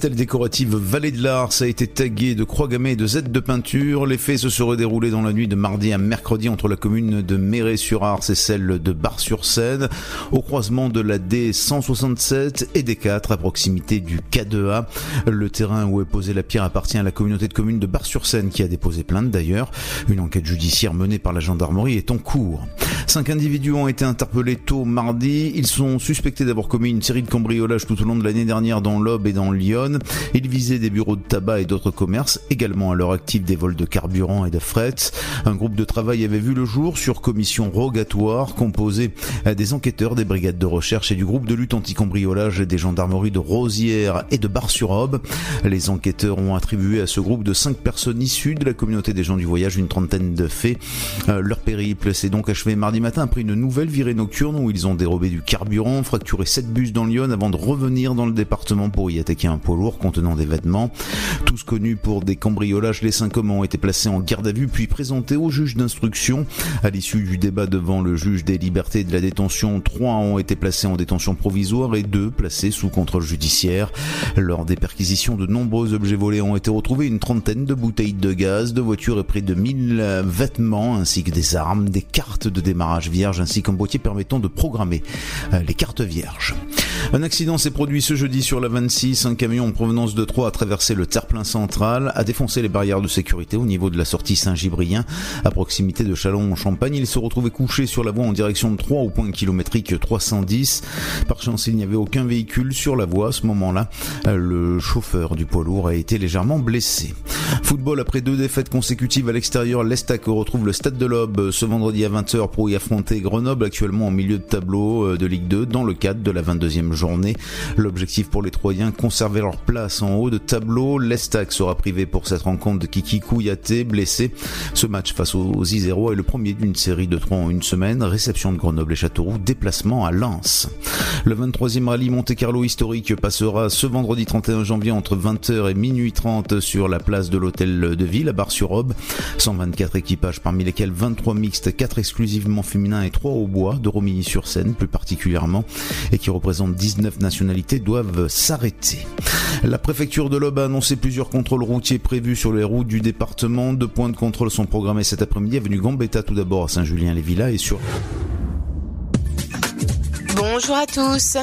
Stèle décorative Vallée de l'Ars a été taguée de croix gammées et de Z de peinture. Les faits se seraient déroulés dans la nuit de mardi à mercredi entre la commune de Méret-sur-Ars et celle de Bar-sur-Seine, au croisement de la D167 et D4 à proximité du K2A. Le terrain où est posée la pierre appartient à la communauté de communes de Bar-sur-Seine qui a déposé plainte d'ailleurs. Une enquête judiciaire menée par la gendarmerie est en cours. Cinq individus ont été interpellés tôt mardi. Ils sont suspectés d'avoir commis une série de cambriolages tout au long de l'année dernière dans l'Aube et dans Lyon. Ils visaient des bureaux de tabac et d'autres commerces, également à leur actif des vols de carburant et de fret. Un groupe de travail avait vu le jour sur commission rogatoire composée des enquêteurs des brigades de recherche et du groupe de lutte anti-cambriolage des gendarmeries de Rosière et de Bar-sur-Aube. Les enquêteurs ont attribué à ce groupe de cinq personnes issues de la communauté des gens du voyage une trentaine de faits. Euh, leur périple s'est donc achevé mardi matin après une nouvelle virée nocturne où ils ont dérobé du carburant, fracturé sept bus dans Lyon avant de revenir dans le département pour y attaquer un poids lourd contenant des vêtements. Tous connus pour des cambriolages, les cinq hommes ont été placés en garde à vue puis présentés au juge d'instruction. À l'issue du débat devant le juge des libertés et de la détention, trois ont été placés en détention provisoire et deux placés sous contrôle judiciaire. Lors des perquisitions, de nombreux objets volés ont été retrouvés, une trentaine de bouteilles de gaz, de voitures et près de 1000 vêtements ainsi que des armes, des cartes de démarrage vierge ainsi qu'un boîtier permettant de programmer euh, les cartes vierges. Un accident s'est produit ce jeudi sur la 26. Un camion en provenance de Troyes a traversé le terre-plein central, a défoncé les barrières de sécurité au niveau de la sortie Saint-Gibrien, à proximité de Chalon-en-Champagne. Il se retrouvait couché sur la voie en direction de Troyes au point kilométrique 310. Par chance, il n'y avait aucun véhicule sur la voie à ce moment-là. Le chauffeur du poids lourd a été légèrement blessé. Football après deux défaites consécutives à l'extérieur, l'Estac retrouve le Stade de l'Aube ce vendredi à 20h pour y affronter Grenoble actuellement en milieu de tableau euh, de Ligue 2 dans le cadre de la 22e journée. L'objectif pour les Troyens, conserver leur place en haut de tableau. L'Estac sera privé pour cette rencontre de Kiki Kouyaté, blessé. Ce match face aux Isérois est le premier d'une série de trois en une semaine. Réception de Grenoble et Châteauroux, déplacement à Lens. Le 23e rallye Monte-Carlo historique passera ce vendredi 31 janvier entre 20h et minuit 30 sur la place de l'hôtel de ville à Bar-sur-Aube. 124 équipages parmi lesquels 23 mixtes, 4 exclusivement féminins et 3 au bois de Romilly-sur-Seine plus particulièrement et qui représentent 19 nationalités doivent s'arrêter. La préfecture de l'Aube a annoncé plusieurs contrôles routiers prévus sur les routes du département. Deux points de contrôle sont programmés cet après-midi avenue Gambetta tout d'abord à Saint-Julien-les-Villas et sur Bonjour à tous.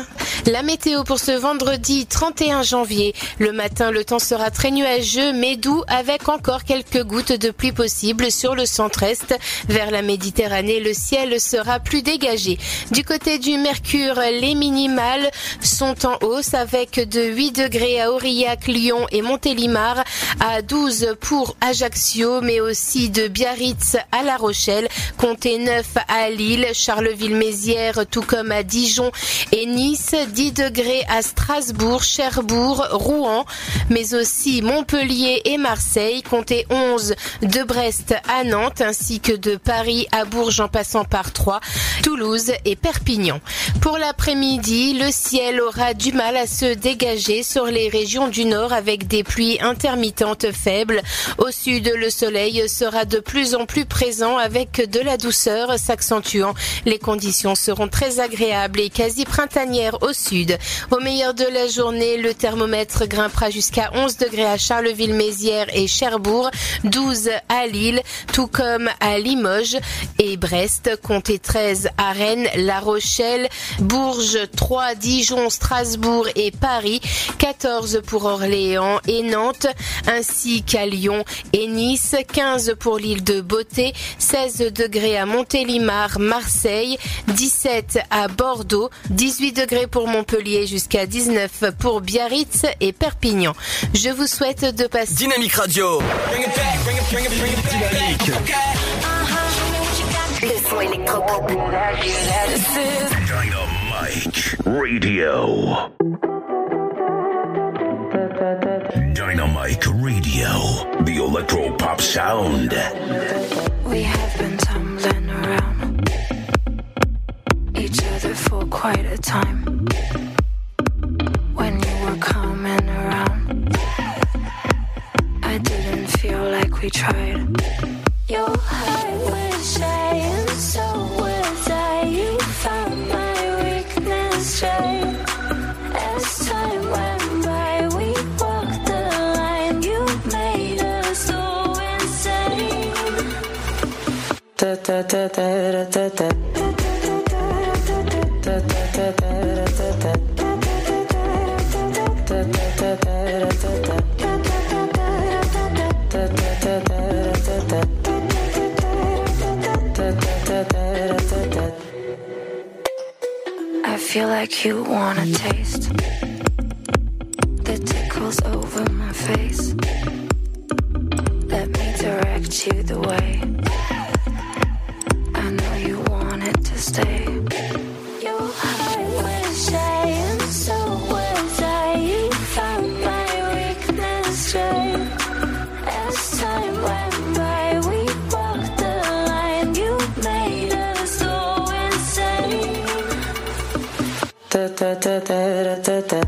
La météo pour ce vendredi 31 janvier. Le matin, le temps sera très nuageux mais doux avec encore quelques gouttes de pluie possibles sur le centre-est. Vers la Méditerranée, le ciel sera plus dégagé. Du côté du Mercure, les minimales sont en hausse avec de 8 degrés à Aurillac, Lyon et Montélimar, à 12 pour Ajaccio, mais aussi de Biarritz à La Rochelle, comptez 9 à Lille, Charleville-Mézières, tout comme à Dijon et Nice, 10 degrés à Strasbourg, Cherbourg, Rouen, mais aussi Montpellier et Marseille, comptez 11 de Brest à Nantes, ainsi que de Paris à Bourges en passant par Troyes, Toulouse et Perpignan. Pour l'après-midi, le ciel aura du mal à se dégager sur les régions du nord avec des pluies intermittentes faibles. Au sud, le soleil sera de plus en plus présent avec de la douceur s'accentuant. Les conditions seront très agréables et quasi printanières au sud. Au meilleur de la journée, le thermomètre grimpera jusqu'à 11 degrés à Charleville-Mézières et Cherbourg, 12 à Lille, tout comme à Limoges et Brest, comptez 13 à Rennes, La Rochelle, Bourges, 3, Dijon, Strasbourg et Paris, 14 pour Orléans et Nantes, ainsi qu'à Lyon et Nice, 15 pour l'île de Beauté, 16 degrés à Montélimar, Marseille, 17 à Bordeaux, 18 degrés pour Montpellier jusqu'à 19 pour Biarritz et Perpignan. Je vous souhaite de passer Dynamique Radio. Le son électropop. Dynamite Radio. Dynamite Radio. The electro pop sound. We have been tumbling around each other for quite a time. When you were coming around, I didn't feel like we tried. Your heart was shy, and so was I. You found my weakness straight. As time went by, we walked the line. You made us so insane. Da da da da da da da. Feel like you wanna taste the tickles over my face. Let me direct you the way. I know you want it to stay. Da da da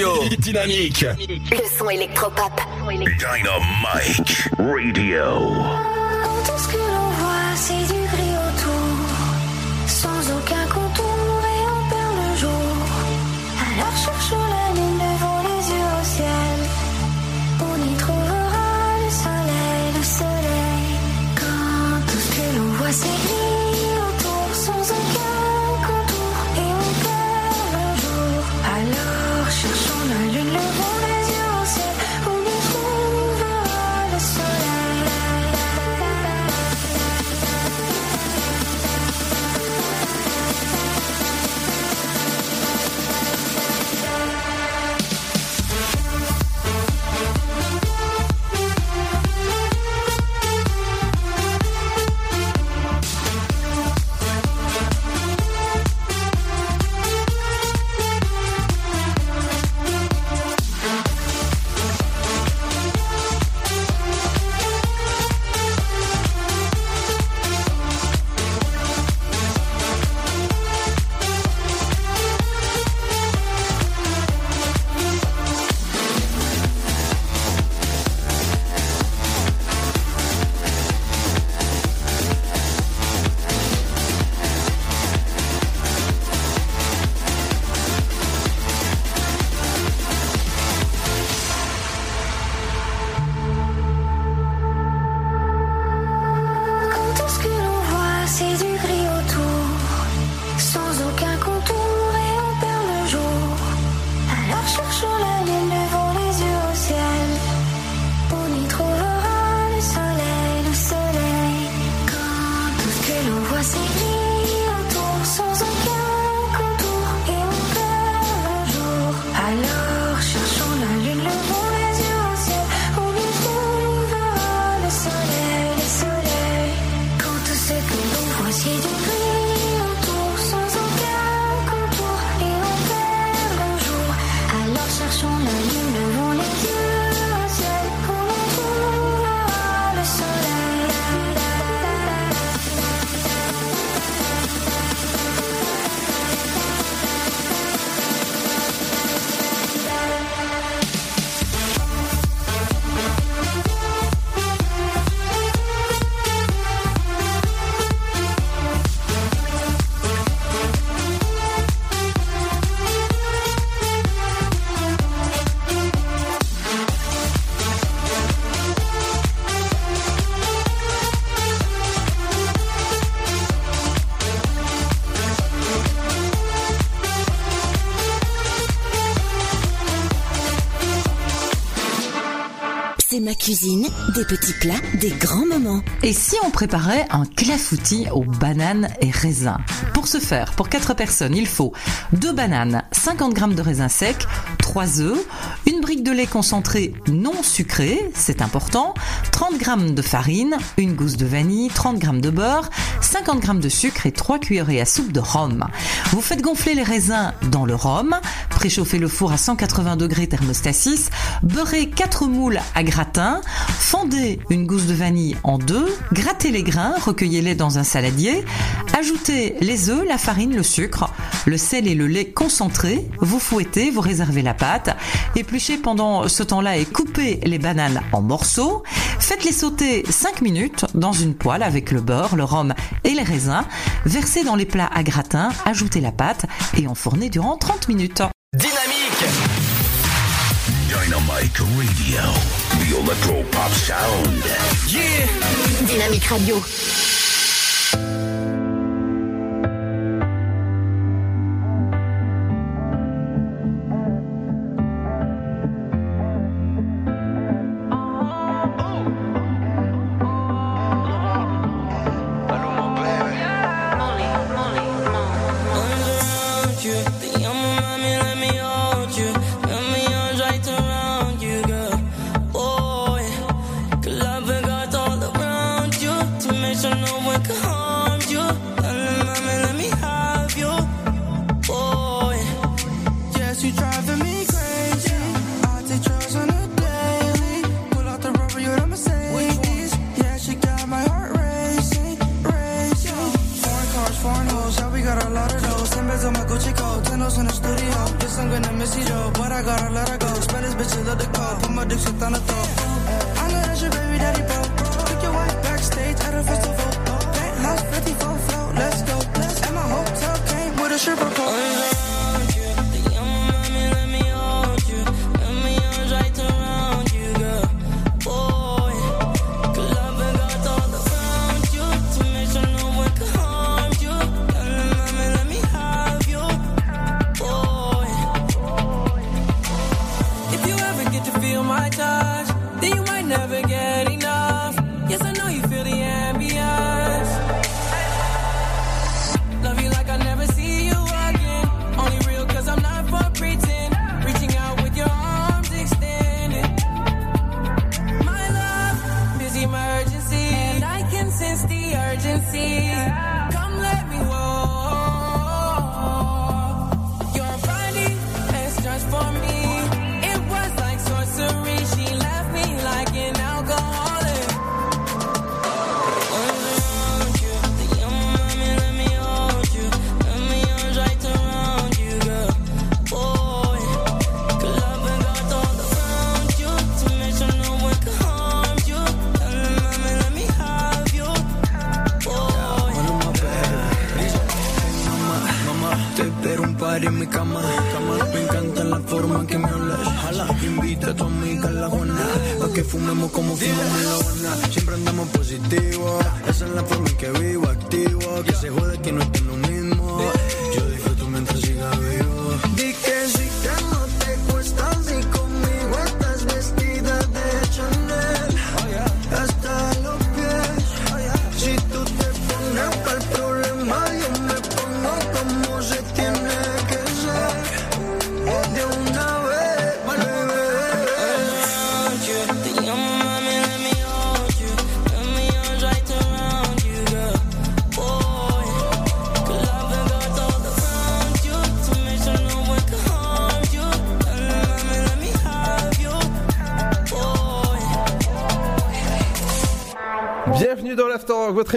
Radio. Dynamique. Le son électropop. Dynamique Radio. C'est ma cuisine, des petits plats, des grands moments. Et si on préparait un clafoutis aux bananes et raisins Pour ce faire, pour 4 personnes, il faut 2 bananes, 50 g de raisins secs, 3 œufs, une brique de lait concentré non sucré, c'est important, 30 g de farine, une gousse de vanille, 30 g de beurre, 50 g de sucre et 3 cuillerées à soupe de rhum. Vous faites gonfler les raisins dans le rhum, préchauffez le four à 180 degrés thermostat 6, beurrez 4 moules à gratin, fondez une gousse de vanille en deux, grattez les grains, recueillez-les dans un saladier, ajoutez les œufs, la farine, le sucre, le sel et le lait concentré, vous fouettez, vous réservez la pâte, épluchez pendant ce temps-là et coupez les bananes en morceaux, faites-les sauter 5 minutes dans une poêle avec le beurre, le rhum et les raisins, versez dans les plats à gratin, ajoutez la pâte et enfournez durant 30 minutes. Dynamique. Dynamique Radio. The Electro Pop Sound. Yeah. Dynamique Radio.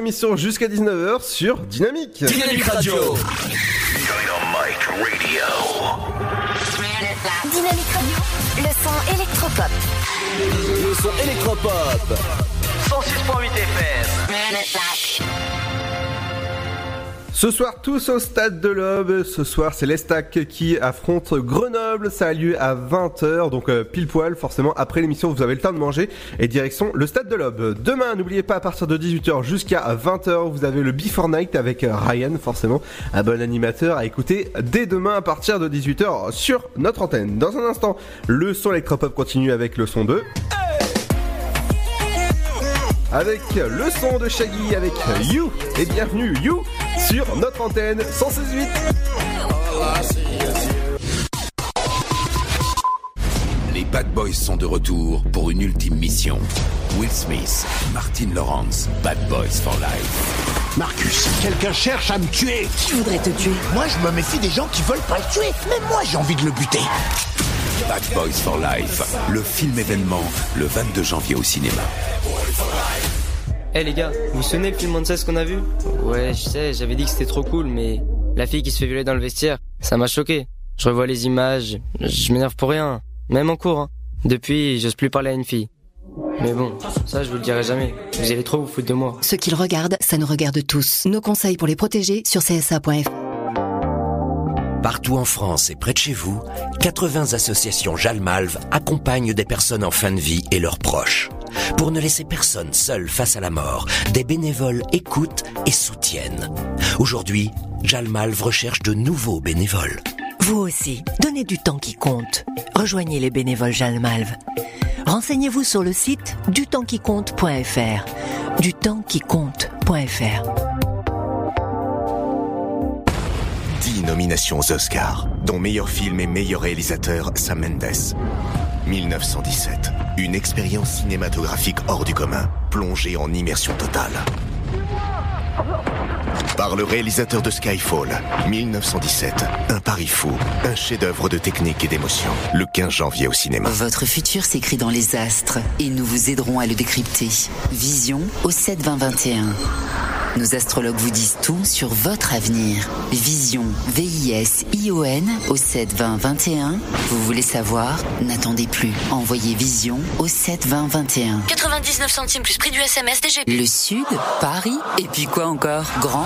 Émission jusqu'à 19h sur Dynamique. Dynamique Radio. Dynamique Radio, le son électropop. Le son électropop. 106.8 FM. Ce soir, tous au stade de l'Aube. Ce soir, c'est l'Estac qui affronte Grenoble. Ça a lieu à 20h, donc euh, pile poil, forcément. Après l'émission, vous avez le temps de manger. Et direction le stade de l'Aube. Demain, n'oubliez pas, à partir de 18h jusqu'à 20h, vous avez le Before Night avec euh, Ryan, forcément. Un bon animateur à écouter dès demain à partir de 18h sur notre antenne. Dans un instant, le son électropop continue avec le son 2. Avec le son de Shaggy avec You. Et bienvenue, You, sur notre antenne 168. Les Bad Boys sont de retour pour une ultime mission. Will Smith, Martin Lawrence, Bad Boys for Life. Marcus, quelqu'un cherche à me tuer. Qui voudrait te tuer? Moi, je me méfie des gens qui veulent pas le tuer. Mais moi, j'ai envie de le buter. Bad Boys for Life, le film événement, le 22 janvier au cinéma. Eh les gars, vous vous souvenez le film Monsters qu'on a vu? Ouais, je sais, j'avais dit que c'était trop cool, mais la fille qui se fait violer dans le vestiaire, ça m'a choqué. Je revois les images, je m'énerve pour rien, même en cours. Hein. Depuis, j'ose plus parler à une fille. Mais bon, ça je vous le dirai jamais. Vous allez trop vous foutre de moi. Ce qu'ils regardent, ça nous regarde tous. Nos conseils pour les protéger sur csa.fr. Partout en France et près de chez vous, 80 associations Jalmalve accompagnent des personnes en fin de vie et leurs proches. Pour ne laisser personne seul face à la mort, des bénévoles écoutent et soutiennent. Aujourd'hui, Jalmalve recherche de nouveaux bénévoles. Vous aussi, donnez du temps qui compte. Rejoignez les bénévoles Jalmalve. Renseignez-vous sur le site dutempsquicompte.fr. Dutempsquicompte.fr. 10 nominations aux Oscars, dont meilleur film et meilleur réalisateur Sam Mendes. 1917, une expérience cinématographique hors du commun, plongée en immersion totale. Par le réalisateur de Skyfall, 1917, un pari fou, un chef-d'œuvre de technique et d'émotion, le 15 janvier au cinéma. Votre futur s'écrit dans les astres et nous vous aiderons à le décrypter. Vision au 7 20 21. Nos astrologues vous disent tout sur votre avenir. Vision, V-I-S-I-O-N au 7 20 21. Vous voulez savoir? N'attendez plus. Envoyez Vision au 7 20 21. 99 centimes plus prix du SMS DGP. Le Sud, Paris, et puis quoi encore? Grand?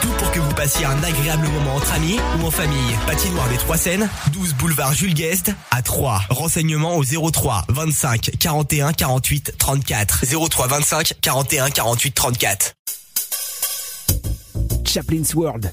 Tout pour que vous passiez un agréable moment entre amis ou en famille. Patinoire des Trois Seines, 12 boulevard Jules Guest à 3. Renseignements au 03 25 41 48 34. 03 25 41 48 34. Chaplin's World.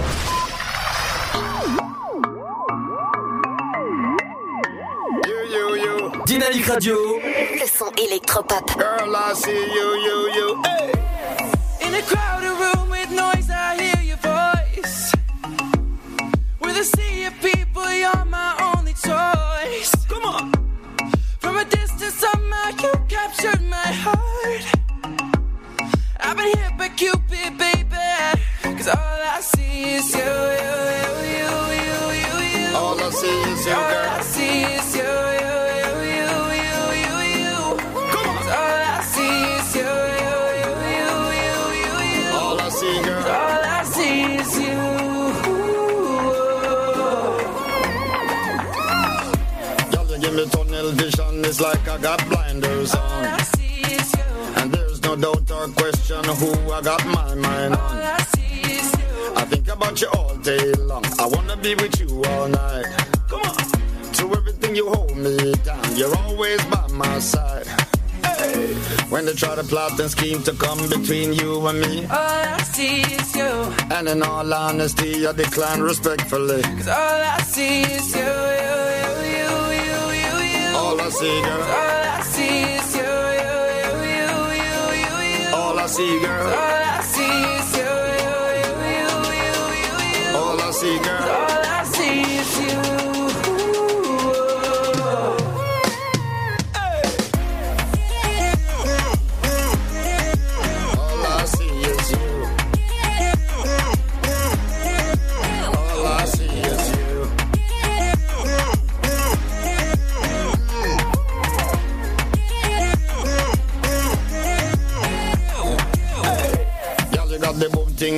Dynamique Radio. Le son électropop. Girl, I see you, you, you. Hey. In a crowded room with noise, I hear your voice. With a sea of people, you're my only choice. Come on. From a distance, somehow you captured my heart. I've been hit by Cupid, baby. Cause all I see is you, you, you, you, you, you, you. All I see is you, girl. All. I see is you, you, you, you, Give me tunnel vision. It's like I got blinders All on. I see is you. And there's no doubt or question who I got my mind on. I see is think about you all day long. I wanna be with you all night. Come on. Through everything you hold me down. You're always by my side. Hey. When they try to plot and scheme to come between you and me. All I see is you. And in all honesty, I decline respectfully. Cause all I see is you, you, you, you. All I see, girl. All I see is you, you, you, you, you, you, you. All I see, girl. All I see is you, you, you, you, you, you, you. All I see, girl. All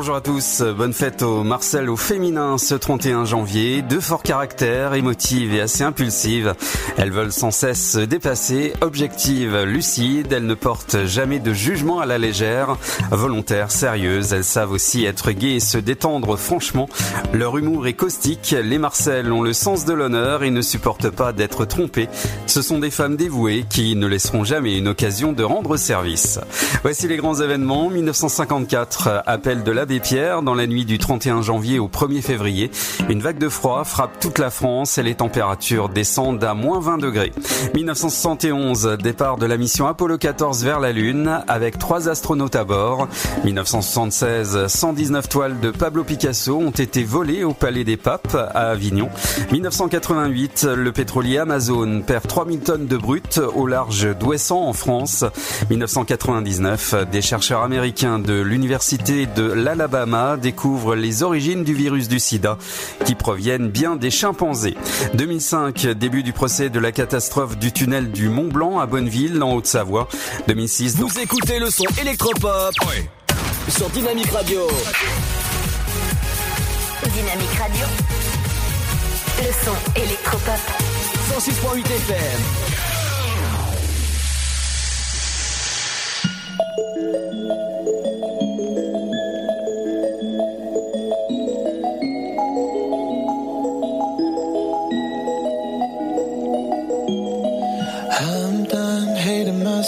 Bonjour à tous, bonne fête au Marcel au féminin ce 31 janvier. Deux forts caractères, émotives et assez impulsives. Elles veulent sans cesse se dépasser, objectives, lucides, elles ne portent jamais de jugement à la légère, volontaires, sérieuses, elles savent aussi être gaies et se détendre franchement. Leur humour est caustique, les Marcel ont le sens de l'honneur et ne supportent pas d'être trompées. Ce sont des femmes dévouées qui ne laisseront jamais une occasion de rendre service. Voici les grands événements. 1954, appel de l'abbé Pierre dans la nuit du 31 janvier au 1er février. Une vague de froid frappe toute la France et les températures descendent à moins 20 degrés. 1971, départ de la mission Apollo 14 vers la Lune avec trois astronautes à bord. 1976, 119 toiles de Pablo Picasso ont été volées au Palais des Papes à Avignon. 1988, le pétrolier Amazon perd 3000 tonnes de brut au large d'Ouessant en France. 1999, des chercheurs américains de l'université de l'Alabama découvrent les origines du virus du sida qui proviennent bien des chimpanzés. 2005, début du procès de la catastrophe du tunnel du Mont Blanc à Bonneville en Haute-Savoie. 2006. Vous écoutez le son électropop sur Dynamique Radio. Dynamique Radio. Le son électropop. 106.8 FM.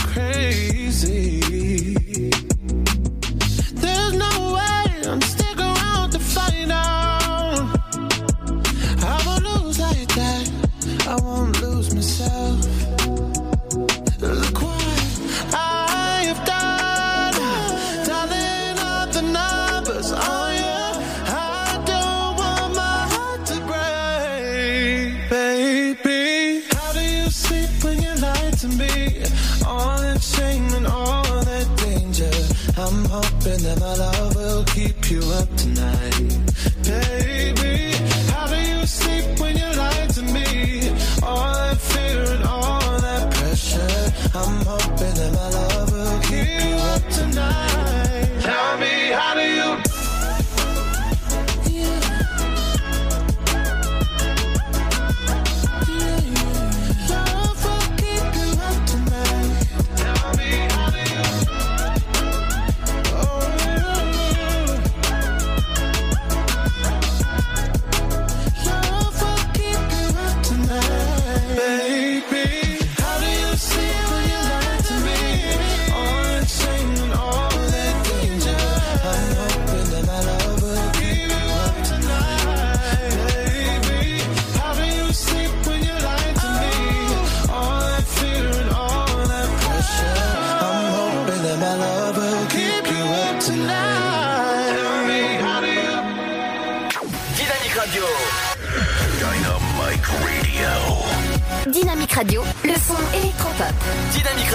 Crazy.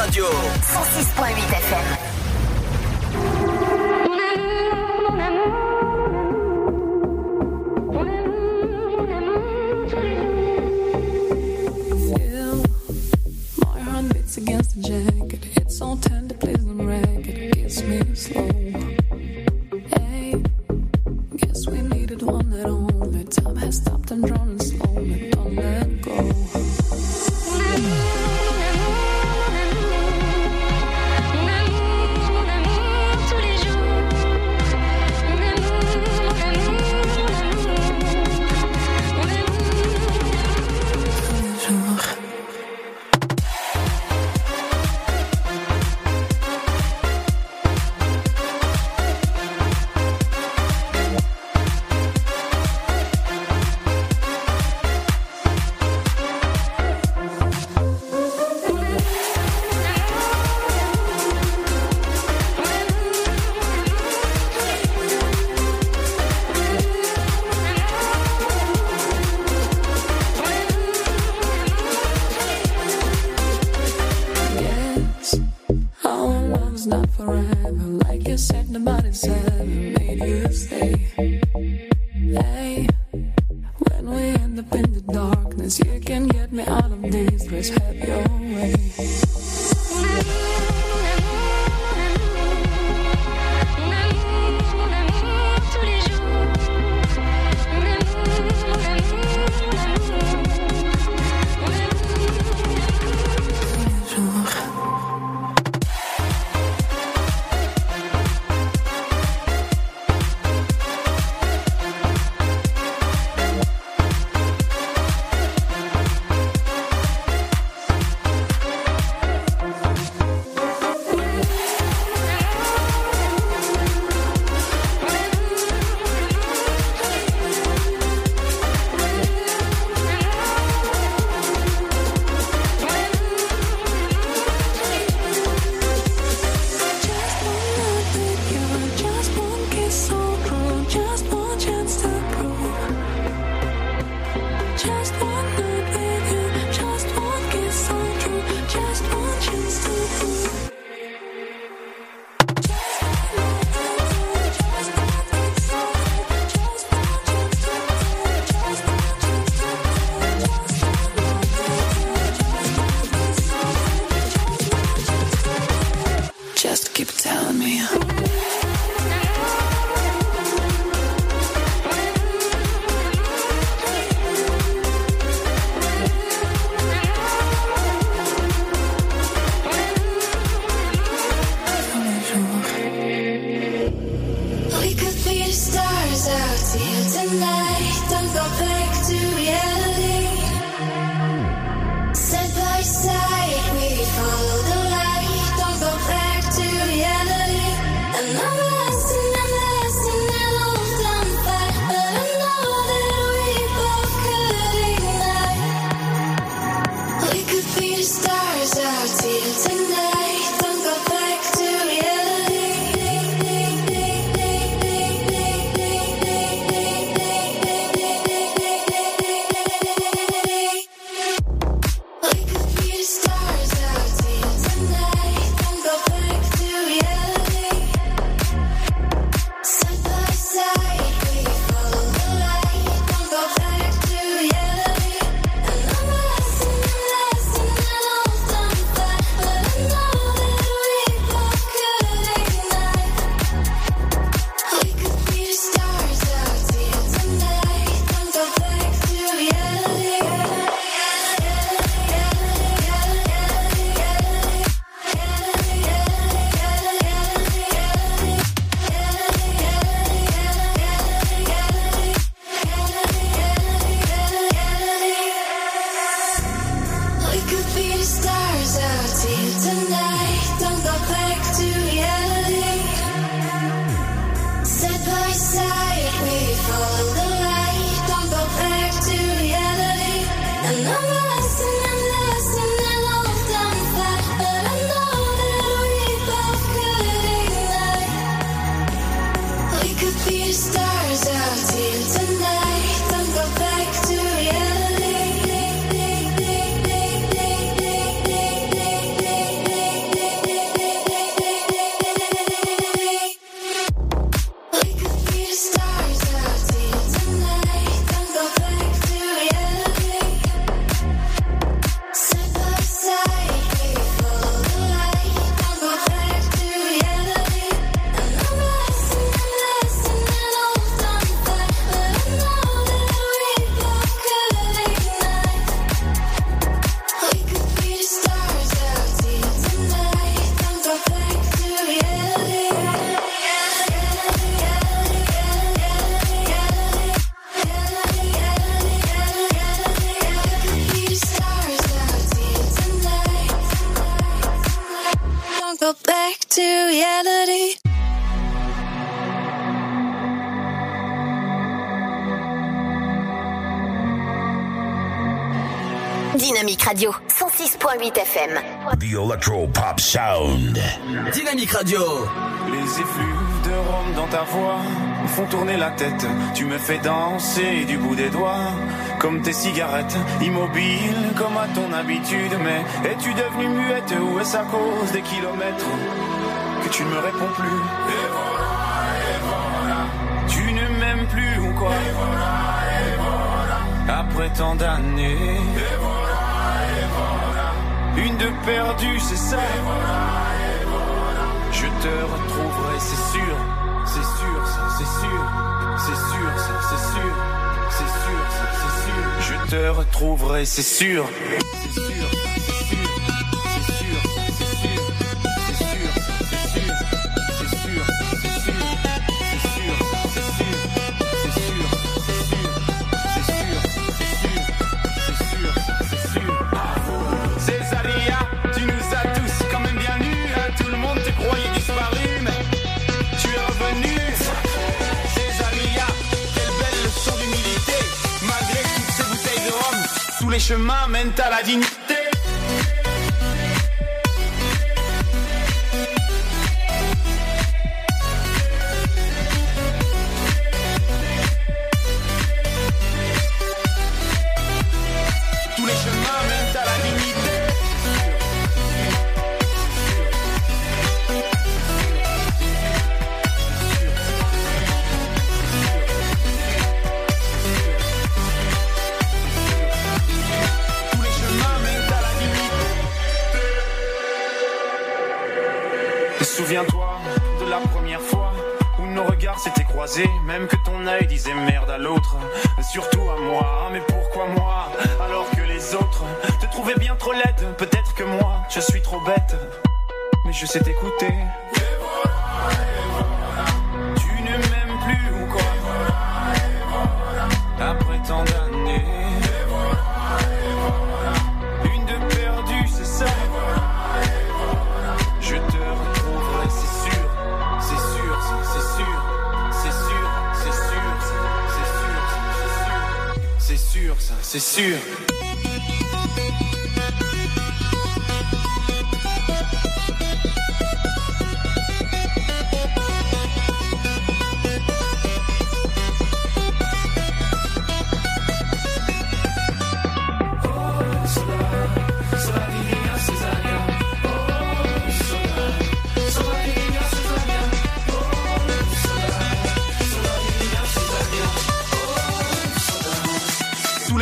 Dynamique forever. Like you said, nobody said made you stay. Radio, 106.8 FM. The Electro Pop Sound. Dynamique Radio. Les effluves de Rome dans ta voix me font tourner la tête. Tu me fais danser du bout des doigts, comme tes cigarettes, immobile comme à ton habitude. Mais es-tu devenue muette ou est-ce à cause des kilomètres que tu ne me réponds plus? Et voilà, et voilà. Tu ne m'aimes plus ou quoi? Et voilà, et voilà. Après tant d'années. De perdue, c'est ça. Je te retrouverai, c'est sûr. C'est sûr, ça, c'est sûr. C'est sûr, ça, c'est sûr. C'est sûr, c'est sûr. Je te retrouverai, c'est sûr. C'est sûr, les chemins mènent à la dignité. Je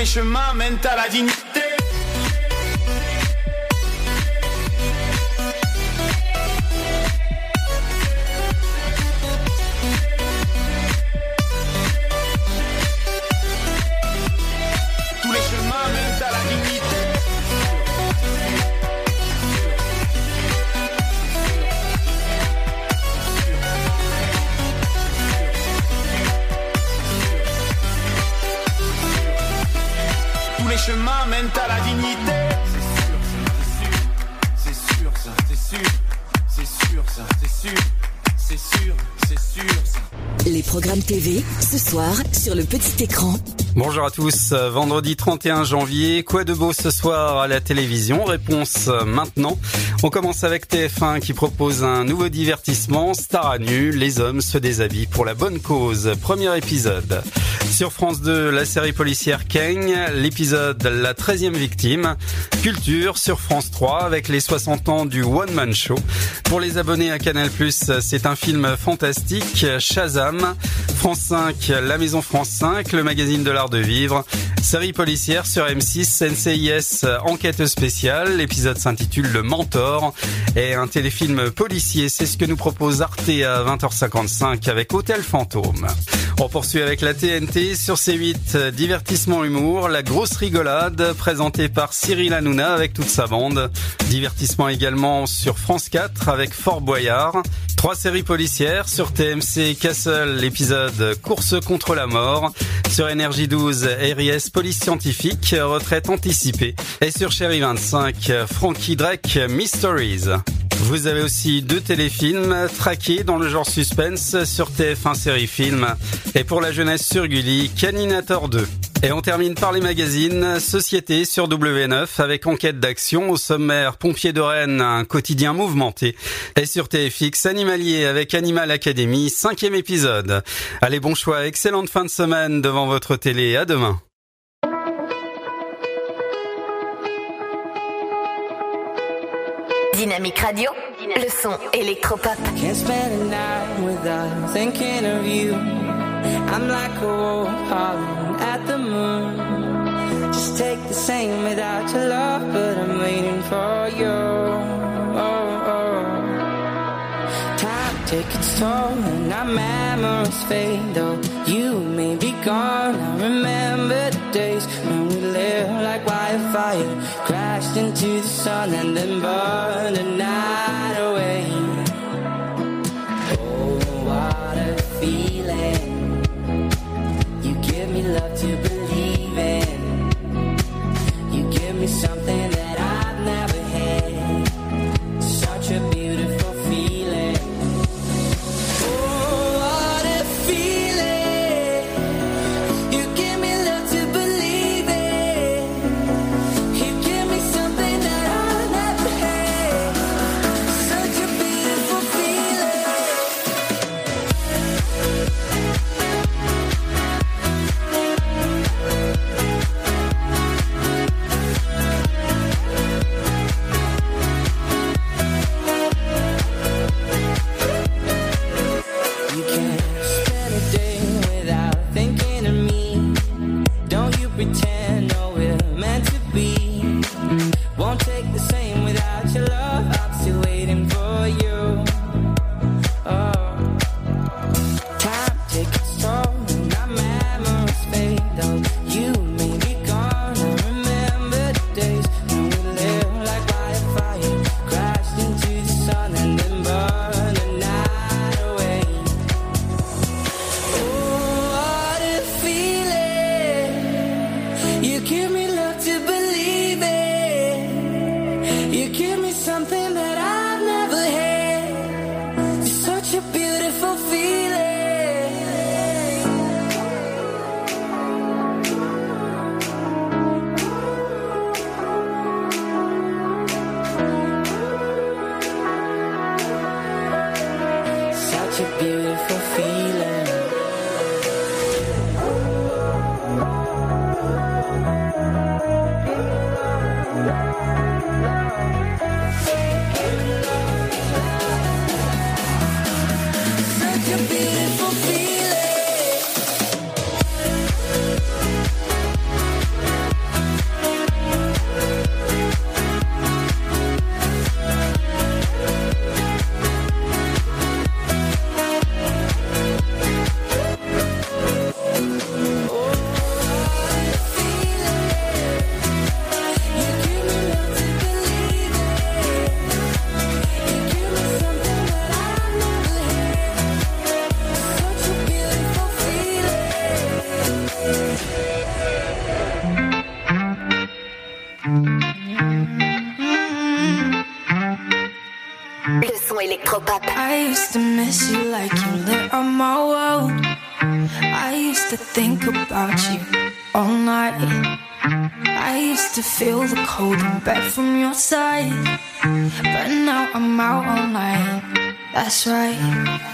chemins mènent à la dignité. Sur le petit écran. Bonjour à tous, vendredi 31 janvier, quoi de beau ce soir à la télévision? Réponse euh, maintenant. On commence avec TF1 qui propose un nouveau divertissement, Star à nu, les hommes se déshabillent pour la bonne cause. Premier épisode. Sur France 2, la série policière Kang, l'épisode La 13e victime. Culture sur France 3 avec les 60 ans du One Man Show. Pour les abonnés à Canal+, c'est un film fantastique, Shazam. France 5, La Maison France 5, le magazine de l'art de vivre. Série policière sur M6, NCIS Enquête spéciale. L'épisode s'intitule Le Mentor. Et un téléfilm policier, c'est ce que nous propose Arte à 20h55 avec Hôtel Fantôme. On poursuit avec la TNT sur C8, divertissement humour, la grosse rigolade présentée par Cyril Hanouna avec toute sa bande. Divertissement également sur France 4 avec Fort Boyard. Trois séries policières sur TMC Castle, l'épisode Course contre la mort. Sur Énergie 12, RIS Police Scientifique, retraite anticipée. Et sur Chérie 25, Frankie Drake Mysteries. Vous avez aussi deux téléfilms traqués dans le genre suspense sur TF1 Série Film et pour la jeunesse sur Gulli, Caninator 2. Et on termine par les magazines Société sur W9 avec enquête d'action au sommaire Pompiers de Rennes, un quotidien mouvementé. Et sur TFX Animalier avec Animal Academy, cinquième épisode. Allez, bon choix, excellente fin de semaine devant votre télé. À demain. Dynamique Radio, le son électropop. Can't spend a night without thinking of you. I'm like a wolf howling at the moon. Just take the same without your love, but I'm waiting for you. Oh, oh. Time take its toll, and our memories fade. Though you may be gone, I remember the days like wildfire, crashed into the sun and then burned the night away. Oh, what a feeling! You give me love to believe in. You give me something miss you like you lit up my world. I used to think about you all night. I used to feel the cold in bed from your side. But now I'm out all night. That's right.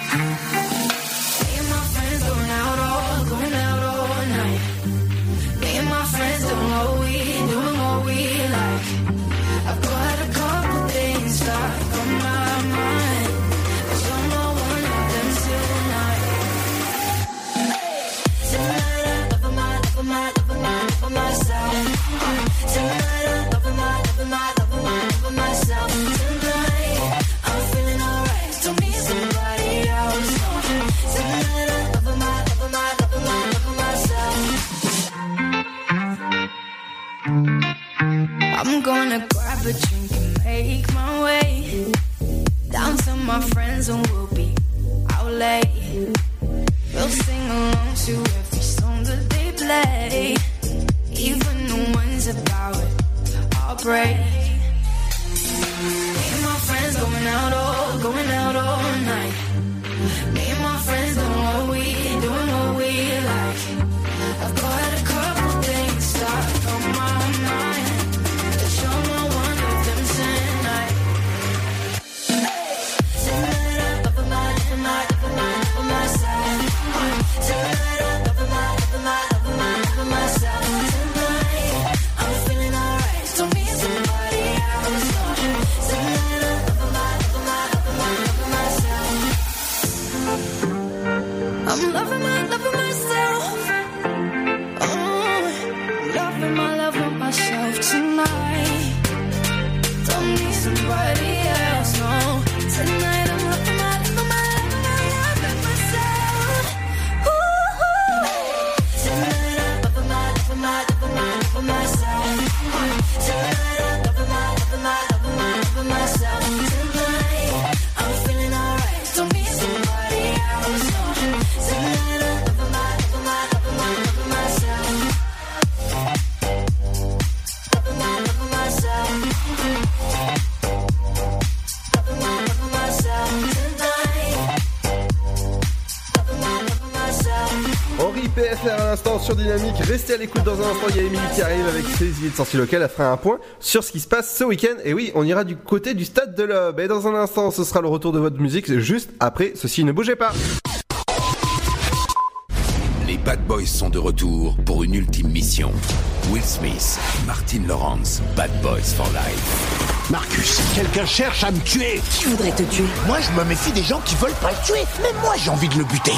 Restez à l'écoute dans un instant. Il y a Émilie qui arrive avec ses idées de sortie locale. Elle fera un point sur ce qui se passe ce week-end. Et oui, on ira du côté du stade de l'Aube. Et dans un instant, ce sera le retour de votre musique. Juste après ceci, ne bougez pas. Les Bad Boys sont de retour pour une ultime mission. Will Smith, Martin Lawrence, Bad Boys for Life. Marcus, quelqu'un cherche à me tuer. Qui voudrait te tuer? Moi, je me méfie des gens qui veulent pas le tuer. Mais moi, j'ai envie de le buter.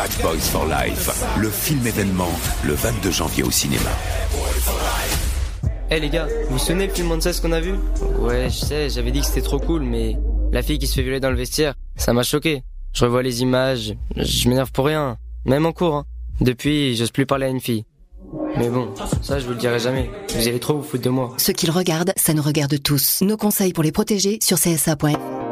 Bad Boys for Life, le film événement, le 22 janvier au cinéma. Eh les gars, vous vous souvenez le film Monsters qu'on a vu? Ouais, je sais, j'avais dit que c'était trop cool, mais la fille qui se fait violer dans le vestiaire, ça m'a choqué. Je revois les images, je m'énerve pour rien, même en cours. Hein. Depuis, j'ose plus parler à une fille. Mais bon, ça je vous le dirai jamais. Vous allez trop vous foutre de moi. Ce qu'ils regardent, ça nous regarde tous. Nos conseils pour les protéger sur csa.fr.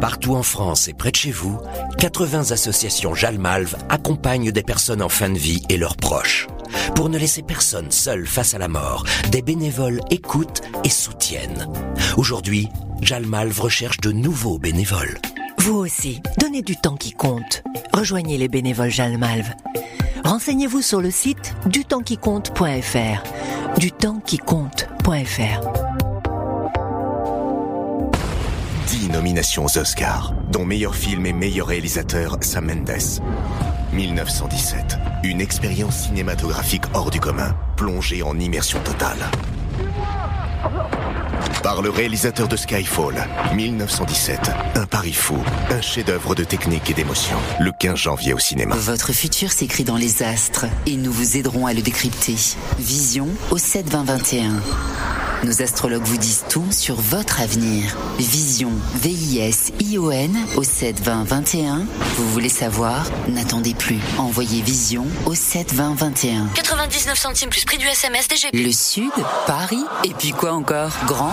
Partout en France et près de chez vous, 80 associations Jalmalve accompagnent des personnes en fin de vie et leurs proches. Pour ne laisser personne seul face à la mort, des bénévoles écoutent et soutiennent. Aujourd'hui, Jalmalve recherche de nouveaux bénévoles. Vous aussi, donnez du temps qui compte. Rejoignez les bénévoles Jalmalve. Renseignez-vous sur le site dutempsquicompte.fr. Dutempsquicompte.fr. nominations aux Oscars, dont meilleur film et meilleur réalisateur Sam Mendes. 1917, une expérience cinématographique hors du commun, plongée en immersion totale. Par le réalisateur de Skyfall, 1917, un pari fou, un chef-d'œuvre de technique et d'émotion, le 15 janvier au cinéma. Votre futur s'écrit dans les astres et nous vous aiderons à le décrypter. Vision au 7 20 21. Nos astrologues vous disent tout sur votre avenir. Vision, V-I-S-I-O-N au 7 20 21. Vous voulez savoir? N'attendez plus. Envoyez Vision au 7 20 21. 99 centimes plus prix du SMS DGP. Le Sud, Paris, et puis quoi encore? Grand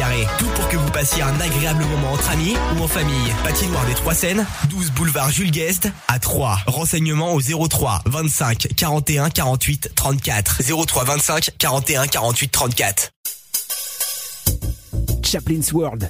Tout pour que vous passiez un agréable moment entre amis ou en famille. Patinoire des Trois Seines, 12 boulevard Jules Guest à 3. Renseignements au 03 25 41 48 34. 03 25 41 48 34. Chaplin's World.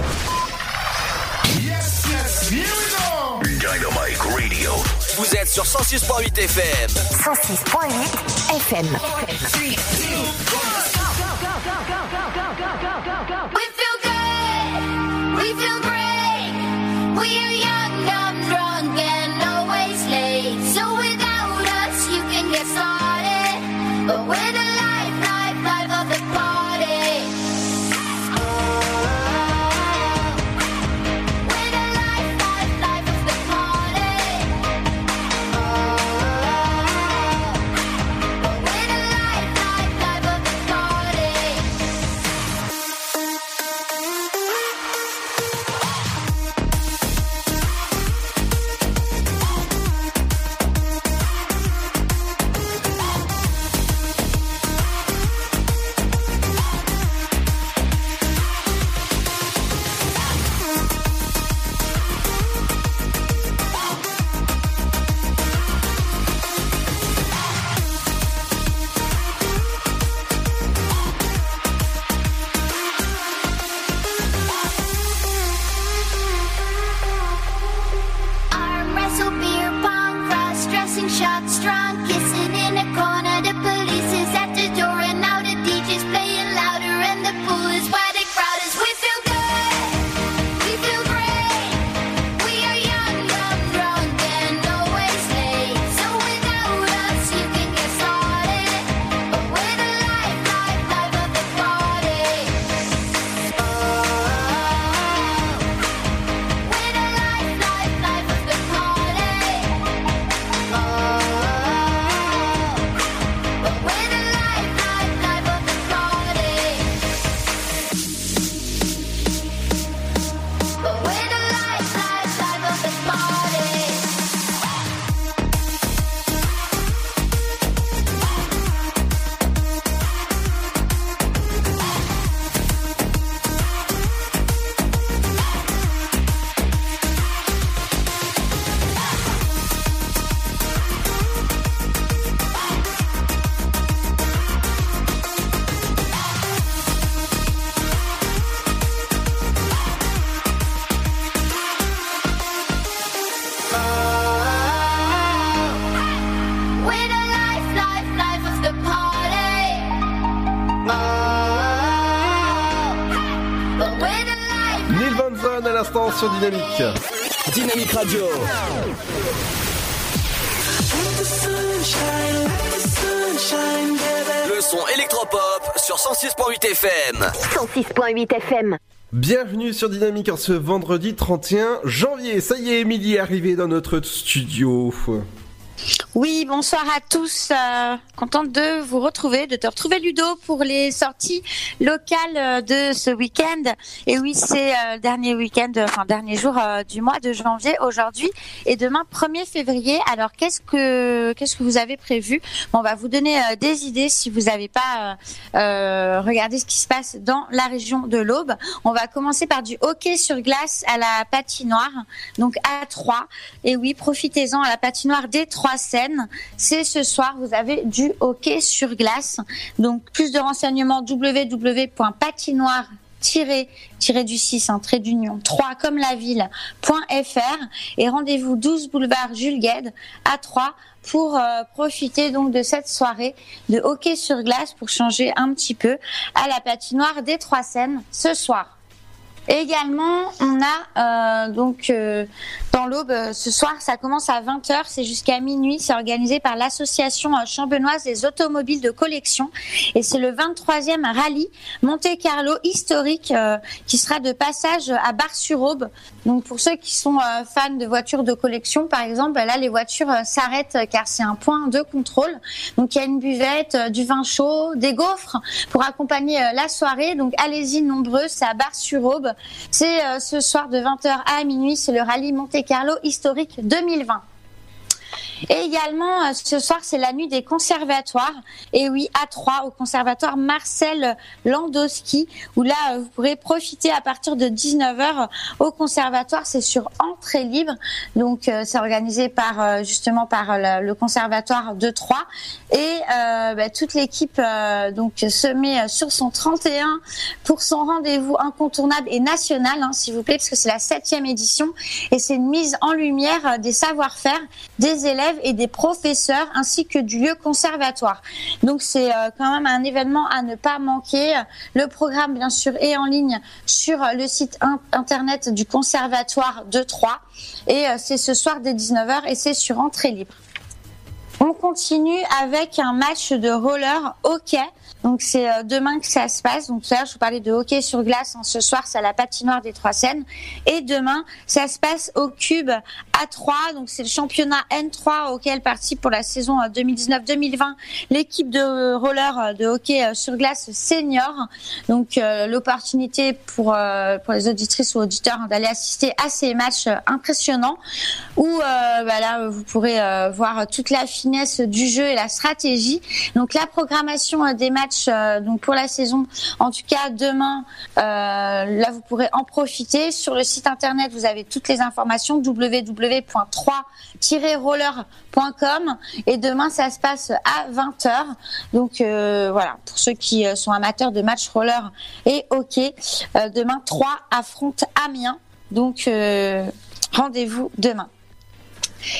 Vous êtes sur 106.8 FM. 106.8 FM. We feel good. We feel great. We are young, dumb, drunk, and always late. So without us, you can get started. dancing sur Dynamique. Dynamique Radio. Le son électropop sur 106.8 FM. 106.8 FM. Bienvenue sur Dynamique en ce vendredi 31 janvier. Ça y est, Émilie est arrivée dans notre studio. Oui, bonsoir à tous. Euh, contente de vous retrouver, de te retrouver Ludo pour les sorties locales euh, de ce week-end. Et oui, c'est euh, dernier week-end, euh, enfin dernier jour euh, du mois de janvier aujourd'hui et demain 1er février. Alors qu'est-ce que qu'est-ce que vous avez prévu? On va vous donner des idées si vous n'avez pas regardé ce qui se passe dans la région de l'Aube. On va commencer par du hockey sur glace à la patinoire, donc à 3. Et oui, profitez-en à la patinoire des 3 7 prochaine. C'est ce soir, vous avez du hockey sur glace. Donc plus de renseignements www.patinoire tirer du 6 un hein, trait d'union 3 comme la ville.fr et rendez-vous 12 boulevard Jules Gued à 3 pour euh, profiter donc de cette soirée de hockey sur glace pour changer un petit peu à la patinoire des Trois Seines ce soir. Également, on a euh, donc euh, dans l'aube euh, ce soir, ça commence à 20h, c'est jusqu'à minuit, c'est organisé par l'association champenoise des automobiles de collection et c'est le 23e rallye Monte Carlo historique qui sera de passage à Bar-sur-Aube. Donc pour ceux qui sont fans de voitures de collection par exemple, là les voitures s'arrêtent car c'est un point de contrôle. Donc il y a une buvette, du vin chaud, des gaufres pour accompagner la soirée. Donc allez-y nombreux, c'est à Bar-sur-Aube. C'est euh, ce soir de 20h à minuit, c'est le rallye Monte Carlo historique 2020. Et également, euh, ce soir, c'est la nuit des conservatoires. Et oui, à 3, au conservatoire Marcel Landowski, où là, euh, vous pourrez profiter à partir de 19h au conservatoire. C'est sur entrée libre. Donc, euh, c'est organisé par, justement, par le, conservatoire de Troyes. Et bah, toute l'équipe donc se met sur son 31 pour son rendez-vous incontournable et national, hein, s'il vous plaît, parce que c'est la septième édition. Et c'est une mise en lumière des savoir-faire des élèves et des professeurs ainsi que du lieu conservatoire. Donc c'est euh, quand même un événement à ne pas manquer. Le programme bien sûr est en ligne sur euh, le site in- internet du conservatoire de Troyes et euh, c'est ce soir dès 19h et c'est sur entrée libre. On continue avec un match de roller hockey. Donc c'est euh, demain que ça se passe. Donc tout à l'heure je vous parlais de hockey sur glace. hein. Ce soir c'est à la patinoire des Trois Seines. Et demain ça se passe au Cube à 3. Donc c'est le championnat N3 auquel participe pour la saison euh, 2019-2020 l'équipe de roller euh, de hockey euh, sur glace senior. Donc euh, l'opportunité pour euh, pour les auditrices ou auditeurs hein, d'aller assister à ces matchs euh, impressionnants où euh, bah là vous pourrez euh, voir toute la finesse du jeu et la stratégie. Donc la programmation euh, des matchs euh, donc pour la saison, en tout cas demain, euh, là vous pourrez en profiter. Sur le site internet, vous avez toutes les informations www.3-roller.com et demain ça se passe à 20h. Donc euh, voilà, pour ceux qui sont amateurs de match roller et hockey, demain 3 affronte Amiens. Donc rendez-vous demain.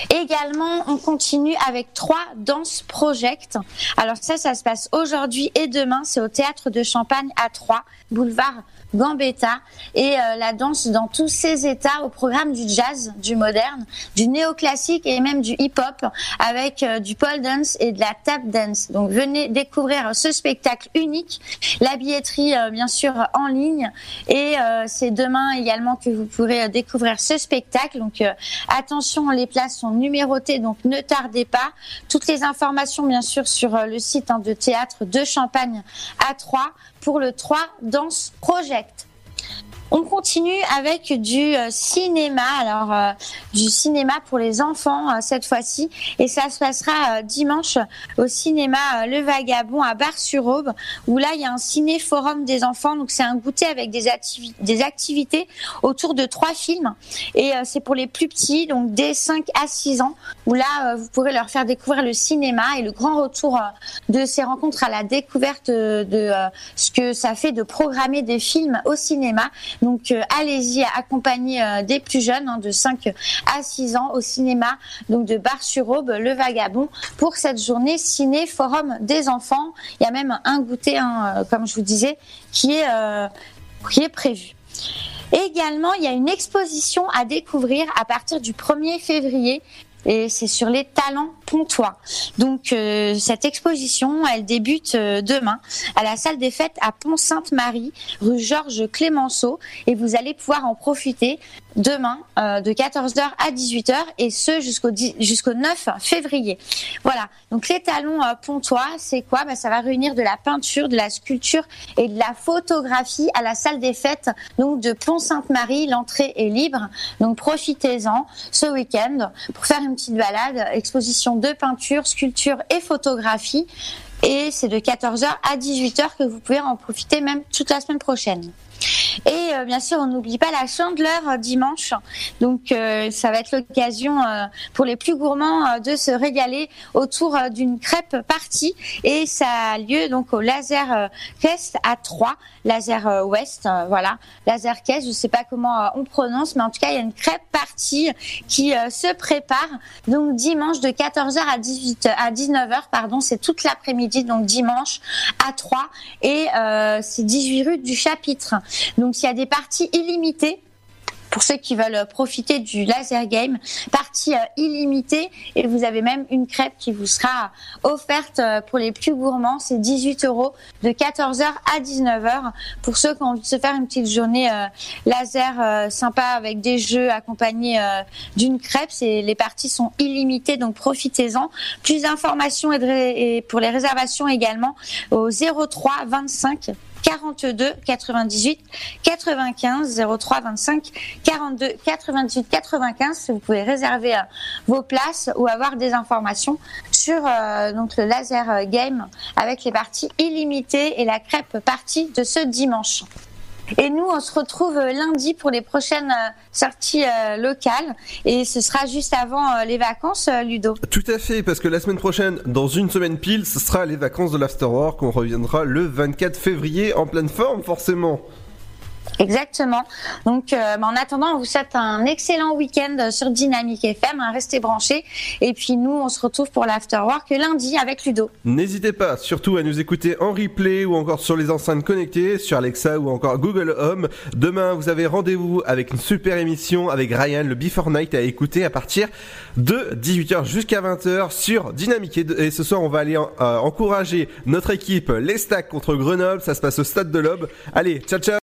Également, on continue avec trois danses project. Alors ça, ça se passe aujourd'hui et demain. C'est au théâtre de Champagne à 3, boulevard Gambetta et euh, la danse dans tous ses états au programme du jazz, du moderne, du néoclassique et même du hip-hop avec euh, du pole dance et de la tap dance. Donc venez découvrir ce spectacle unique. La billetterie euh, bien sûr en ligne et c'est demain également que vous pourrez découvrir ce spectacle. Donc attention, les places sont numérotées donc ne tardez pas. Toutes les informations bien sûr sur le site hein, de théâtre de Champagne à 3 pour le 3 Danse Project. On continue avec du euh, cinéma, alors euh, du cinéma pour les enfants euh, cette fois-ci, et ça se passera dimanche au cinéma Le Vagabond à Bar-sur-Aube, où là il y a un ciné-forum des enfants, donc c'est un goûter avec des, des activités autour de trois films, et c'est pour les plus petits, donc dès 5 à 6 ans, où là vous pourrez leur faire découvrir le cinéma et le grand retour de ces rencontres à la découverte de ce que ça fait de programmer des films au cinéma. Donc euh, allez-y accompagner euh, des plus jeunes hein, de 5 à 6 ans au cinéma donc de Bar-sur-Aube, Le Vagabond pour cette journée ciné forum des enfants. Il y a même un goûter hein, euh, comme je vous disais qui est prévu. Également, il y a une exposition à découvrir à partir du 1er février et c'est sur les talents pontois. Donc euh, cette exposition, elle débute euh, demain à la salle des fêtes à Pont-Sainte-Marie, rue Georges Clémenceau et vous allez pouvoir en profiter demain euh, de 14h à 18h et ce jusqu'au 10 jusqu'au 9 février. Voilà. Donc les talons euh, pontois, c'est quoi? Bah, ça va réunir de la peinture, de la sculpture et de la photographie à la salle des fêtes donc de Pont-Sainte-Marie, l'entrée est libre. Donc profitez-en ce week-end pour faire une petite balade, exposition de peinture, sculpture et photographie. Et c'est de 14h à 18h que vous pouvez en profiter même toute la semaine prochaine. Et euh, bien sûr, on n'oublie pas la chandeleur euh, dimanche. Donc, euh, ça va être l'occasion euh, pour les plus gourmands euh, de se régaler autour euh, d'une crêpe partie. Et ça a lieu donc au Laser Quest à 3, Laser Ouest, voilà, Laser Quest. Je sais pas comment on prononce, mais en tout cas, il y a une crêpe partie qui se prépare. Donc dimanche de 14h à 18 à 19h, pardon, c'est toute l'après-midi, donc dimanche à 3 et c'est 18 rue du Chapitre. Donc il y a des parties illimitées pour ceux qui veulent profiter du laser game, partie euh, illimitée et vous avez même une crêpe qui vous sera offerte euh, pour les plus gourmands, c'est 18 euros de 14h à 19h pour ceux qui ont envie de se faire une petite journée euh, laser sympa avec des jeux accompagnés d'une crêpe. Les parties sont illimitées donc profitez-en. Plus d'informations et pour les réservations également au 03 25 42 98 95 03 25 42 98 95 vous pouvez réserver euh, vos places ou avoir des informations sur euh, le laser euh, game avec les parties illimitées et la crêpe partie de ce dimanche. Et nous, on se retrouve euh, lundi pour les prochaines euh, sorties euh, locales. Et ce sera juste avant les vacances, Ludo. Tout à fait, parce que la semaine prochaine, dans une semaine pile, ce sera les vacances de l'Afterwork. On reviendra le 24 février en pleine forme, forcément. Exactement. Donc, euh, bah, en attendant, on vous souhaite un excellent week-end sur Dynamique FM. hein, restez branchés. Et puis, nous, on se retrouve pour l'Afterwork lundi avec Ludo. N'hésitez pas surtout à nous écouter en replay ou encore sur les enceintes connectées, sur Alexa ou encore Google Home. Demain, vous avez rendez-vous avec une super émission avec Ryan, le Before Night à écouter à partir de 18h jusqu'à 20h sur Dynamique. Et, et ce soir, on va aller euh, encourager notre équipe, les Stacks contre Grenoble. Ça se passe au stade de l'Aube. Allez, ciao ciao